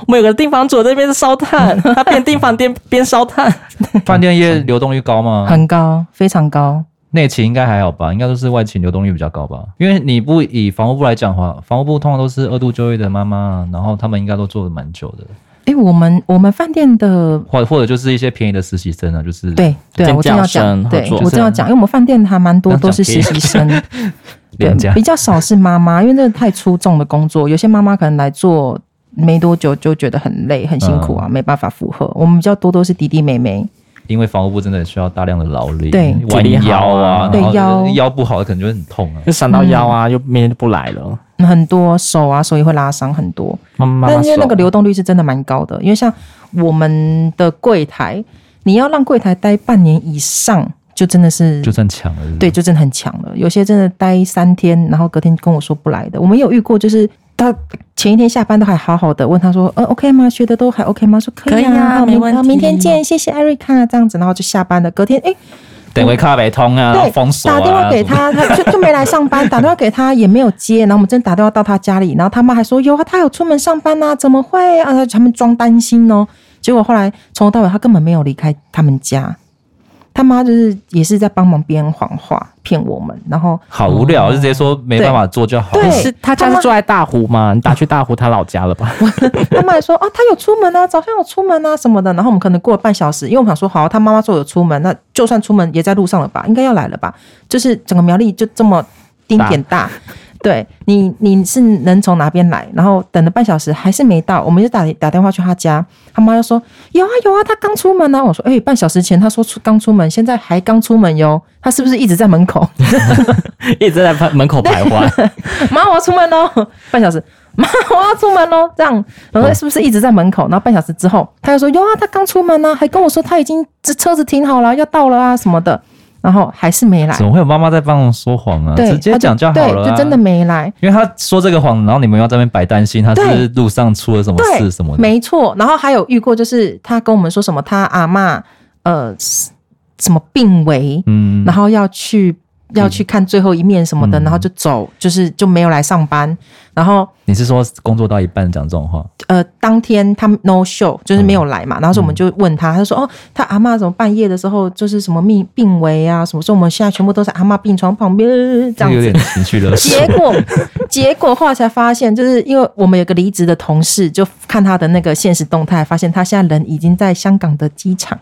我们有个订房组这边是烧炭，他边订房边边烧炭。饭店业流动率高吗？很高，非常高。内勤应该还好吧，应该都是外勤流动率比较高吧。因为你不以房务部来讲的话，房务部通常都是二度就业的妈妈，然后他们应该都做的蛮久的。哎、欸，我们我们饭店的，或或者就是一些便宜的实习生啊，就是对对，我正要讲，对我正要讲，因为我们饭店还蛮多都是实习生，对，比较少是妈妈，因为那个太出众的工作，有些妈妈可能来做没多久就觉得很累很辛苦啊，嗯、没办法负荷。我们比较多都是弟弟妹妹。因为房务部真的需要大量的劳力，对，弯腰啊，对腰腰不好的可能就会很痛啊，就闪到腰啊，又明天就不来了。很多手啊，手也会拉伤很多。妈妈但因为那个流动率是真的蛮高的，因为像我们的柜台，你要让柜台待半年以上，就真的是就算强了是是？对，就真的很强了。有些真的待三天，然后隔天跟我说不来的，我们有遇过，就是。他前一天下班都还好好的，问他说：“呃，OK 吗？学的都还 OK 吗？”说可以啊，可以啊，没问题。明天见，谢谢艾瑞卡，这样子，然后就下班了。隔天，哎，等会卡没通啊，对，封锁啊，打电话给他，他就就没来上班。打电话给他也没有接，然后我们真打电话到他家里，然后他妈还说：“有啊，他有出门上班呐，怎么会啊？”他们装担心哦。结果后来从头到尾，他根本没有离开他们家。他妈就是也是在帮忙编谎话骗我们，然后好无聊，就直接说没办法做就好。对，是他家是住在大湖吗？你打去大湖他老家了吧？他妈还说啊，他有出门啊，早上有出门啊什么的。然后我们可能过了半小时，因为我们想说好，他妈妈说有出门，那就算出门也在路上了吧？应该要来了吧？就是整个苗栗就这么丁点大。对你，你是能从哪边来？然后等了半小时还是没到，我们就打打电话去他家，他妈就说有啊有啊，他刚出门呢、啊。我说哎、欸，半小时前他说出刚出门，现在还刚出门哟，他是不是一直在门口？一直在门口徘徊。妈，我要出门喽！半小时，妈，我要出门喽！这样，然后是不是一直在门口？然后半小时之后，他又说有啊，他刚出门呢、啊，还跟我说他已经这车子停好了，要到了啊什么的。然后还是没来，怎么会有妈妈在帮我说谎啊？直接讲就好了、啊，对，就真的没来。因为他说这个谎，然后你们要在那边摆担心，他是路上出了什么事什么的。没错，然后还有遇过，就是他跟我们说什么，他阿嬷呃什么病危，嗯，然后要去。要去看最后一面什么的，嗯、然后就走，就是就没有来上班。然后你是说工作到一半讲这种话？呃，当天他 no show，就是没有来嘛。嗯、然后说我们就问他，他就说哦，他阿嬷怎么半夜的时候就是什么病病危啊？什么说我们现在全部都在阿嬷病床旁边这样子。有点情绪勒索。结果结果后来才发现，就是因为我们有个离职的同事，就看他的那个现实动态，发现他现在人已经在香港的机场。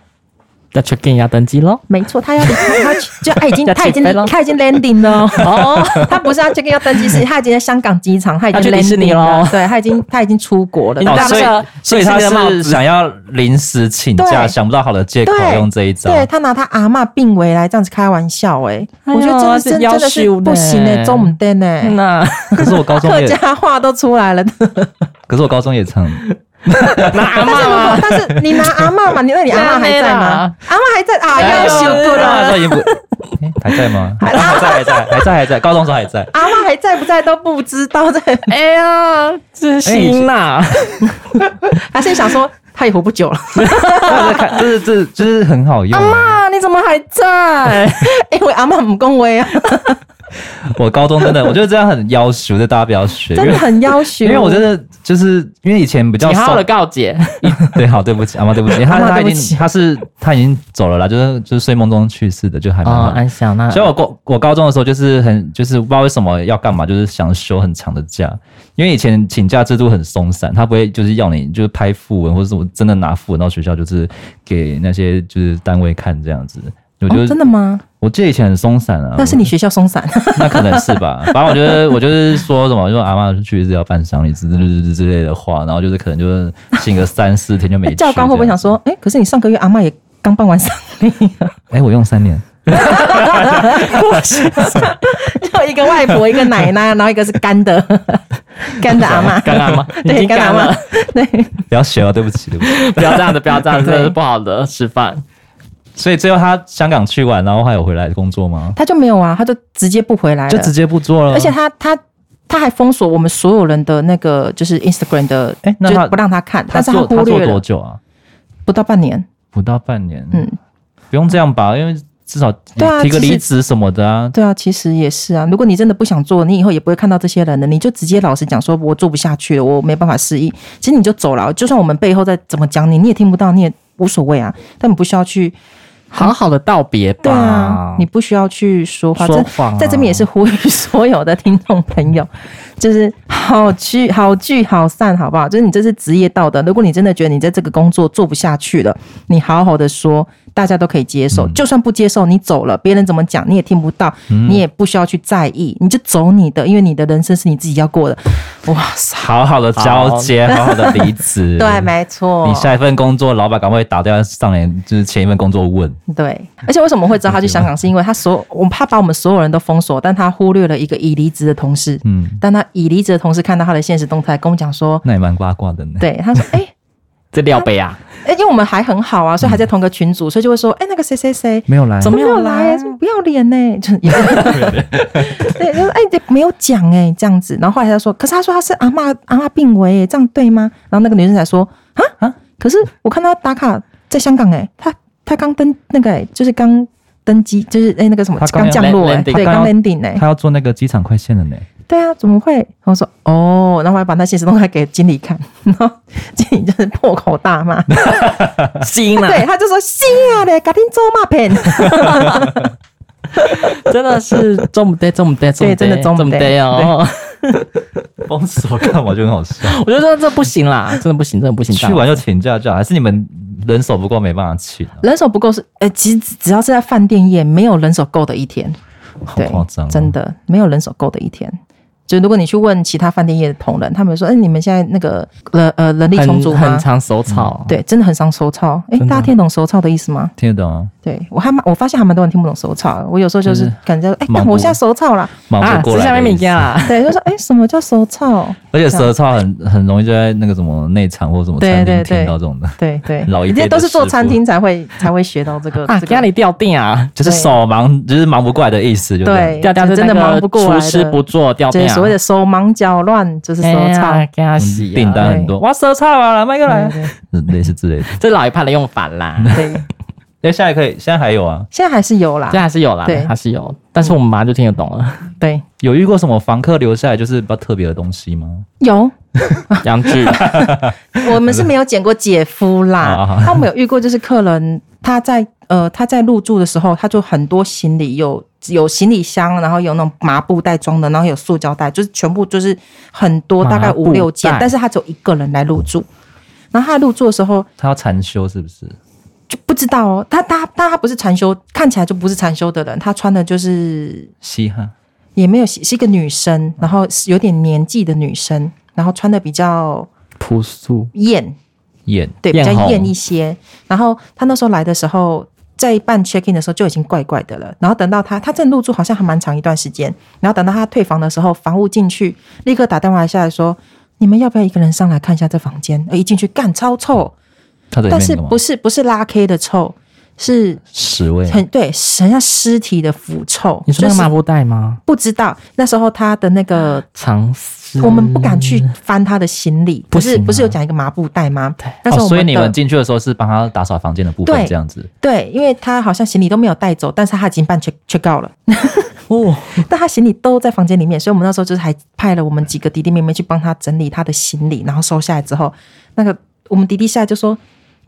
要 check in 要登机喽。没错，他要离开，他就他已经 要他已经他已经 landing 了。哦，他不是要 check in 要登机，是他已经在香港机场，他已经 landing 了。咯，对他已经他已经出国了。哦所以那个所以他是想要临时请假，对。想不到好的借口对。用这一招。对他拿他阿嬷病危来这样子开玩笑、欸，哎，我觉得真的是真的是求不行哎、呢中唔登哎，那。可是我高中客也，家话都出来了。可是我高中也唱。拿但是如果嘛，但是你拿阿嬷嘛，你那你阿嬷 还在吗？阿嬷还在啊，要修过了还在吗？还还在，还在，还在，还在。高中时候还在。阿嬷还在不在都不知道，在哎呀，真心呐，还是想说他也活不久了，我在看，就是这这是很好用阿妈，你怎么还在？因为阿嬷唔恭维啊，我高中真的，我觉得这样很要求，就大家不要学，真的很要求。因为我真的就是因为以前比较你好好的，告解，对，好，对不起，阿妈，对不起，他他已经他是他已经走了啦，就是就是睡梦中去世的，就还蛮好哦，。安详那，所以我高我高中的时候就是很就是不知道为什么要干嘛，就是想休很长的假，因为以前请假制度很松散，他不会就是要你就是拍副文或者什么真的拿副文到学校就是给那些就是单位看这样子。我觉得、哦真的吗？我记得以前很松散啊，那是你学校松散，那可能是吧。反正我觉得我就是说什么，就说阿妈去世要办丧礼之之之类的话，然后就是可能就是请个三四天就没去。教官会不会想说，哎，可是你上个月阿嬷也刚办完丧礼，哎、欸，我用三年。就一个外婆，一个奶奶，然后一个是干的，干的阿嬷，干阿嬷已对，经干阿嬷干了，对，不要学哦，对不起，对不起。不要这样子，不要这样子，这是不好的示范。所以最后他香港去完，然后还有回来工作吗？他就没有啊，他就直接不回来了，就直接不做了。而且他他他还封锁我们所有人的那个就是 Instagram 的，哎那不让他看，他但是他做他做忽略了多久啊？不到半年，不到半年。嗯，不用这样吧，因为至少提个离职什么的啊。对啊，其实也是啊。如果你真的不想做，你以后也不会看到这些人的，你就直接老实讲，说我做不下去了，我没办法适应。其实你就走了，就算我们背后再怎么讲你，你也听不到，你也无所谓啊。但你不需要去，好好的道别吧。对啊，你不需要去说话。说这谎啊在这边也是呼吁所有的听众朋友，就是好聚好聚好散，好不好？就是你这是职业道德。如果你真的觉得你在这个工作做不下去了，你好好的说，大家都可以接受。就算不接受，你走了，别人怎么讲你也听不到，你也不需要去在意，你就走你的，因为你的人生是你自己要过的。哇塞，好好的交接，好好的离职。对，没错。你下一份工作，老板赶快打电话上来，就是前一份工作问。对，而且为什么会知道他去香港？是因为他所我怕把我们所有人都封锁，但他忽略了一个已离职的同事。嗯，但他已离职的同事看到他的现实动态，跟我讲说，那也蛮八卦的呢。对，他说，哎、欸。这料杯啊，哎，因为我们还很好啊，所以还在同个群组，所以就会说，哎，那个谁谁谁没有来，怎么没有来来？不要脸呢，就 对，就是哎，没有讲哎，这样子。然后后来他说，可是他说他是阿嬷阿嬷病危，这样对吗？然后那个女生才说，啊啊，可是我看他打卡在香港哎，他他刚登那个哎，就是刚登机，就是哎那个什么他刚刚降落哎对，刚 landing 哎，他要做那个机场快线的呢。对啊，怎么会？然后说哦，然后我还把那现实动态给经理看，然 后经理就是破口大骂，心啊，对，他就说是啊嘞，赶紧做骂片，真的是中不得，中不得，对真的中不对中不对哦。封锁干嘛就很好笑。我觉得这不行啦，真的不行，真的不行。去完就请假假，还是你们人手不够没办法请啊？人手不够是，呃，其实只要是在饭店业，没有人手够的一天，好对夸张哦，真的没有人手够的一天。就如果你去问其他饭店业的同仁，他们说：“哎、欸，你们现在那个呃呃人力充足吗？”很很常手草，对，真的很常手操。哎、欸，大家听得懂手操的意思吗？听得懂啊？对我还蛮，我发现还蛮多人听不懂手操。我有时候就是感觉，哎、我现在手操了。忙啊，不过来的意思。吃下面物件啦。对，就说哎、欸，什么叫手操？而且手操很很容易就在那个什么内场或什么餐厅对对对听到这种的，对对，老一辈都是做餐厅才会才会学到这个。啊，这个家里掉定啊，就是手忙，就是忙不过来的意思，就对掉掉是真的那个忙不过来的厨师不做掉定啊，就是所谓的手忙脚乱，就是手哎操。呀给他洗啊订单很多，哇，舌操啊，卖过来对，类似之类的。这老一派的用法啦，对，哎，现在可以，现在还有啊？现在还是有啦现在。还是有啦，对还是有，但是我们马上就听得懂了。对，有遇过什么房客留下来就是比较特别的东西吗？有，洋剧，我们是没有捡过姐夫啦啊。他们有遇过，就是客人他在呃他在入住的时候，他就很多行李有有行李箱，然后有那种麻布袋装的，然后有塑胶袋，就是全部就是很多，大概五六件但是他只有一个人来入住。然后他入住的时候，他要禅修是不是？就不知道哦。他他他他不是禅修，看起来就不是禅修的人。他穿的就是稀罕，也没有是是一个女生，然后有点年纪的女生，然后穿的比较朴素艳艳对，比较艳一些。然后他那时候来的时候，在办 check in 的时候就已经怪怪的了。然后等到他他正入住好像还蛮长一段时间，然后等到他退房的时候，房务进去立刻打电话下来说：“你们要不要一个人上来看一下这房间？”而一进去干超臭，但是不是不是拉 K 的臭，是屎味，很对，很像尸体的腐臭。你说那个就是抹布袋吗？不知道那时候他的那个。藏尸，我们不敢去翻他的行李，不是不行啊不是有讲一个麻布袋吗？那时候所以你的们进去的时候是帮他打扫房间的部分，对这样子。对，因为他好像行李都没有带走，但是他已经办 check check out 了，哦，但他行李都在房间里面，所以我们那时候就是还派了我们几个弟弟妹妹去帮他整理他的行李，然后收下来之后，那个我们弟弟下来就说。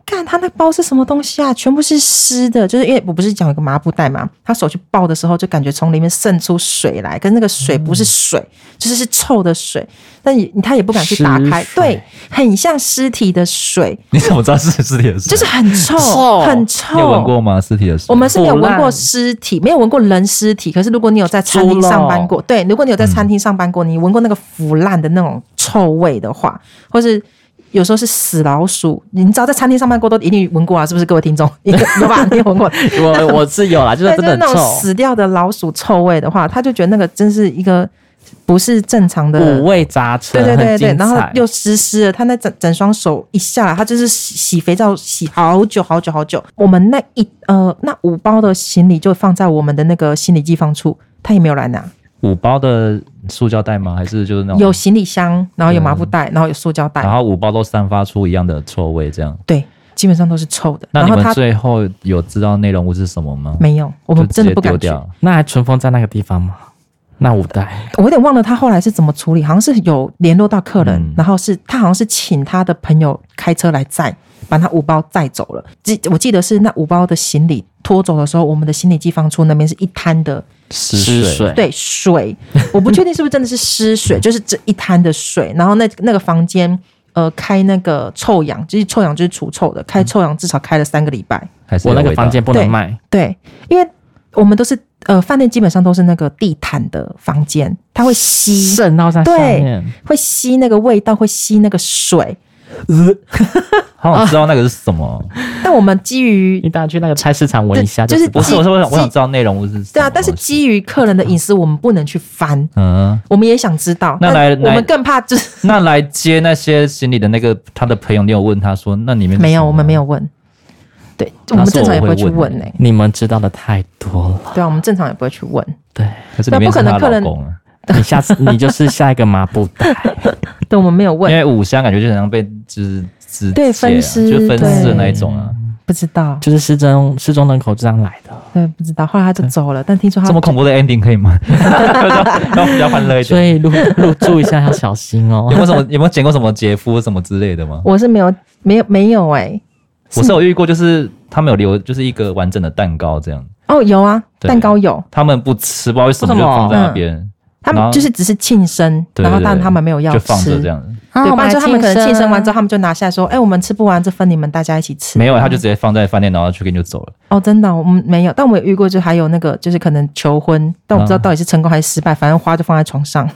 看他那包是什么东西啊？全部是湿的，就是因为我不是讲有个麻布袋嘛，他手去抱的时候就感觉从里面渗出水来，可是那个水不是水，嗯、就是是臭的水，但也他也不敢去打开，对，很像尸体的水。你怎么知道是尸体的水？就是很臭，臭很臭。你有闻过吗？尸体的水？我们是没有闻过尸体，没有闻过人尸体。可是如果你有在餐厅上班过，对，如果你有在餐厅上班过，你闻过那个腐烂的那种臭味的话，或是。有时候是死老鼠，你知道在餐厅上班过都一定闻过啊，是不是？各位听众 有吧？你有闻过？我我是有啦，就是真的那种死掉的老鼠臭味的话，他就觉得那个真是一个不是正常的五味杂陈，对对对对，然后又湿湿的，他那整整双手一下来，他就是洗肥皂洗好久好久好久。我们那一呃那五包的行李就放在我们的那个行李寄放处，他也没有来拿。五包的塑胶袋吗？还是就是那种有行李箱，然后有麻布袋，嗯、然后有塑胶袋，然后五包都散发出一样的臭味，这样对，基本上都是臭的。那你们最后有知道内容物是什么吗？没有，我们真的不敢去。那还存封在那个地方吗？那五袋，我有点忘了他后来是怎么处理，好像是有联络到客人，嗯、然后是他好像是请他的朋友开车来载，把他五包载走了。记我记得是那五包的行李拖走的时候，我们的行李寄放处那边是一滩的。湿水，对水，我不确定是不是真的是湿水，就是这一滩的水。然后那那个房间，呃，开那个臭氧，就是臭氧就是除臭的，开臭氧至少开了三个礼拜。还是我那个房间不能卖，对，因为我们都是呃饭店基本上都是那个地毯的房间，它会吸渗到在上面，对，会吸那个味道，会吸那个水。呃，好想知道那个是什么。但我们基于 你大家去那个菜市场闻一下，就是不是我是我想我想知道内容物是什么。对啊，但是基于客人的隐私，我们不能去翻。嗯，我们也想知道。那来，我们更怕就是那来接那些行李的那个他的朋友，你有问他说那里面没有？我们没有问。对，我们正常也不会去问呢。你们知道的太多了。对啊，我们正常也不会去问。对，可是那不可能客人。你下次你就是下一个麻布袋，对，我们没有问，因为五香感觉就好像被就是肢对分尸，就分尸的那一种啊，不知道，就是失踪失踪人口这样来的，对，不知道，后来他就走了，但听说他这么恐怖的 ending 可以吗？要比较欢乐一点，所以入入住一下要小心哦。有没有什么有没有捡过什么姐夫什么之类的吗？我是没有，没有，没有哎，我是有遇过，就是他们有留就是一个完整的蛋糕这样。哦，有啊，蛋糕有，他们不吃，不知道为什么就放在那边。他们就是只是庆生，然后但他们没有要吃，就放着这样子。对，不然就他们可能庆生完之后，他们就拿下来说：“哎，我们吃不完，就分你们大家一起吃。”没有，他就直接放在饭店，然后去跟你就走了。哦，真的，我们没有，但我们有遇过，就还有那个，就是可能求婚，但我不知道到底是成功还是失败，反正花就放在床上。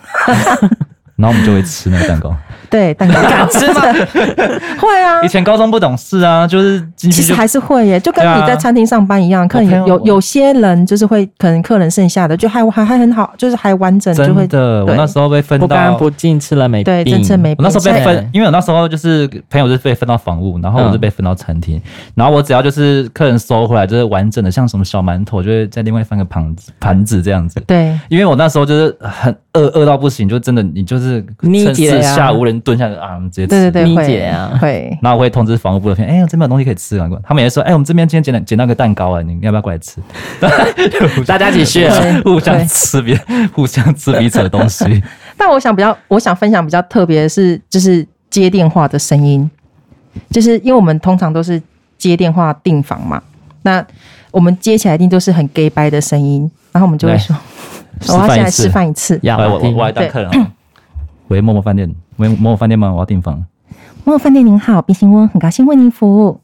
然后我们就会吃那个蛋糕，对，蛋糕 敢吃吗？会啊，以前高中不懂事啊，就是其实还是会耶，就跟你在餐厅上班一样，客人有有些人就是会可能客人剩下的就还还还很好，就是还完整，就会真的。我那时候被分到不干不净，吃了没对，真吃没。我那时候被分，因为我那时候就是朋友是被分到房务，然后我是被分到餐厅，然后我只要就是客人收回来就是完整的，像什么小馒头，就会在另外放个盘子盘子这样子。对，因为我那时候就是很饿饿到不行，就真的你就是。是趁四下无人蹲下来啊，直接吃。对对对，会啊，会。然后我会通知房务部的朋友，哎，这边有东西可以吃啊。他们也说，哎，我们这边今天捡捡到个蛋糕啊，你要不要过来吃？大家一起去，互相吃别，互相吃彼此的东西。但我想比较，我想分享比较特别的是，就是接电话的声音，就是因为我们通常都是接电话订房嘛，那我们接起来一定都是很 gay 掰的声音，然后我们就会说。我要先来示范一次。来，我我我来当客人啊。喂，默默饭店，喂，默默饭店吗？我要订房。默默饭店您好，冰心温，很高兴为您服务。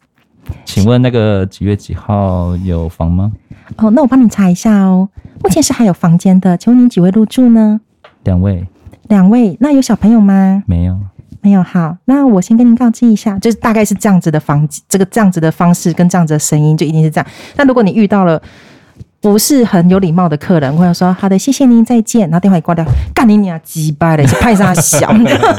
请问那个几月几号有房吗？哦，那我帮你查一下哦。目前是还有房间的，请问您几位入住呢？两位。两位，那有小朋友吗？没有。没有。好，那我先跟您告知一下，就是大概是这样子的房，这个这样子的方式跟这样子的声音，就一定是这样。那如果你遇到了不是很有礼貌的客人，或者说好的，谢谢您，再见，然后电话一挂掉，干你娘鸡巴的，是派上小，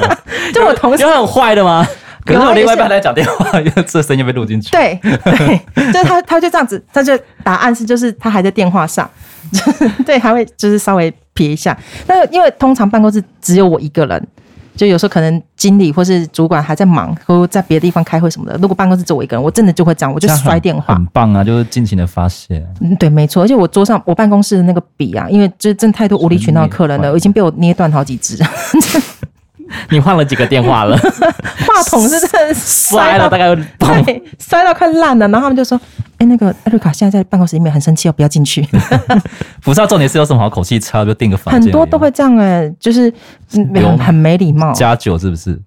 就我同事有很坏的吗？可是我另外一半在讲电话，因为这声音被录进去。对对，就是他，他就这样子，他就答案是，就是他还在电话上，对，还会就是稍微撇一下。那因为通常办公室只有我一个人，就有时候可能经理或是主管还在忙，或在别的地方开会什么的。如果办公室只有我一个人，我真的就会这样，我就摔电话。很棒啊，就是尽情的发泄。嗯，对，没错。而且我桌上我办公室的那个笔啊，因为这真的太多无理取闹的客人了，我已经被我捏断好几支。你换了几个电话了？话筒是真的 摔了，大概对，摔到快烂了。然后他们就说：“哎、欸，那个艾瑞卡现在在办公室里面很生气哦，不要进去。”不知道重点是有什么好口气差，就订个房间。很多都会这样哎、欸，就是很很没礼貌。加酒是不是？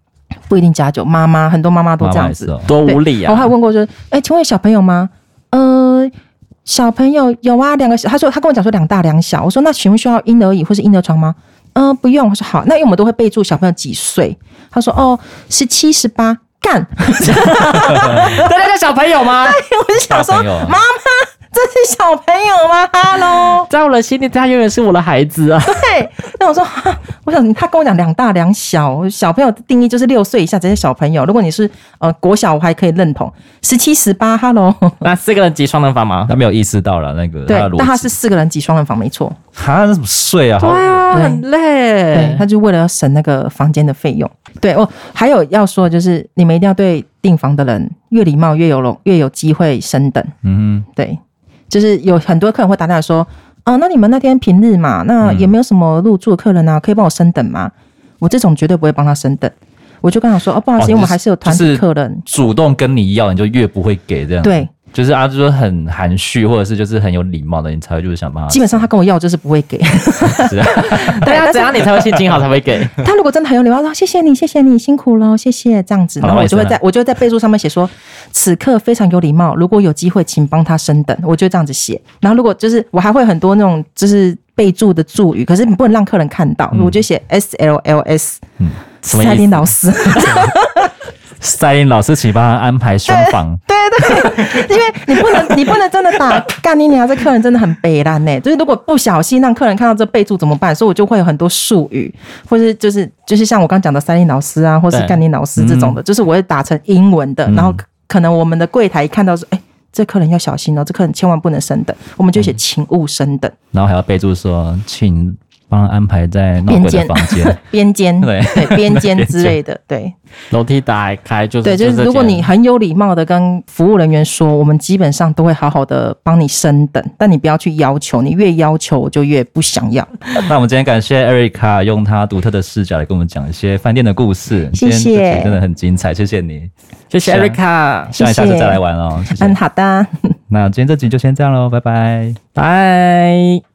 不一定加酒。妈妈很多妈妈都这样子，哦、多无理啊！我还有问过说：“哎、欸，请问有小朋友吗？”呃，小朋友有啊，两个小。他说他跟我讲说两大两小。我说那请问需要婴儿椅或是婴儿床吗？嗯、呃，不用。我说好，那因为我们都会备注小朋友几岁。他说哦，十七十八，干，对那叫小朋友吗？对，我就想说，妈妈。这是小朋友吗？Hello，在我的心里，他永远是我的孩子啊。对，那我说，我想他跟我讲两大两小，小朋友的定义就是六岁以下这些小朋友。如果你是呃国小，我还可以认同。十七十八，Hello，那四个人挤双人房吗？他没有意识到了那个，对，但他是四个人挤双人房，没错。他那怎么睡啊？对啊，很累。对，他就为了要省那个房间的费用。对哦，还有要说的就是，你们一定要对订房的人越礼貌，越有容，越有机会升等。嗯哼，对。就是有很多客人会打电话说，啊，那你们那天平日嘛，那也没有什么入住的客人啊，可以帮我升等吗？我这种绝对不会帮他升等，我就跟他说，哦，不好意思，因为我们还是有团体客人，主动跟你要，你就越不会给这样。对。就是啊，就是很含蓄，或者是就是很有礼貌的，你才会就是想办法。基本上他跟我要就是不会给，是啊，对啊，怎样你才会心情好才会给？他如果真的很有礼貌，说谢谢你，谢谢你辛苦了，谢谢这样子，然后我就会在我就会在备注上面写说，此刻非常有礼貌，如果有机会请帮他升等，我就这样子写。然后如果就是我还会很多那种就是备注的注语，可是你不能让客人看到，嗯、我就写 S L L S，嗯，赛琳 老师。赛琳老师，请帮他安排双房。对 对对，因为你不能，你不能真的打 干你娘，这客人真的很悲烂呢。就是如果不小心让客人看到这备注怎么办？所以我就会有很多术语，或是就是就是像我刚讲的赛琳老师啊，或是干你老师这种的，就是我会打成英文的，然后可能我们的柜台一看到说，哎，这客人要小心哦，这客人千万不能升等，我们就写请勿升等，然后还要备注说请。帮他安排在闹鬼的房间、边间，对对，边间 之类的，对。楼梯打开就是对，就是如果你很有礼貌的跟服务人员说，我们基本上都会好好的帮你升等，但你不要去要求，你越要求我就越不想要。那我们今天感谢 Erica 用她独特的视角来跟我们讲一些饭店的故事，谢谢，真的很精彩，谢谢你，谢谢 Erica，希望下次再来玩哦。谢谢嗯，好的。那今天这集就先这样喽，拜拜，拜。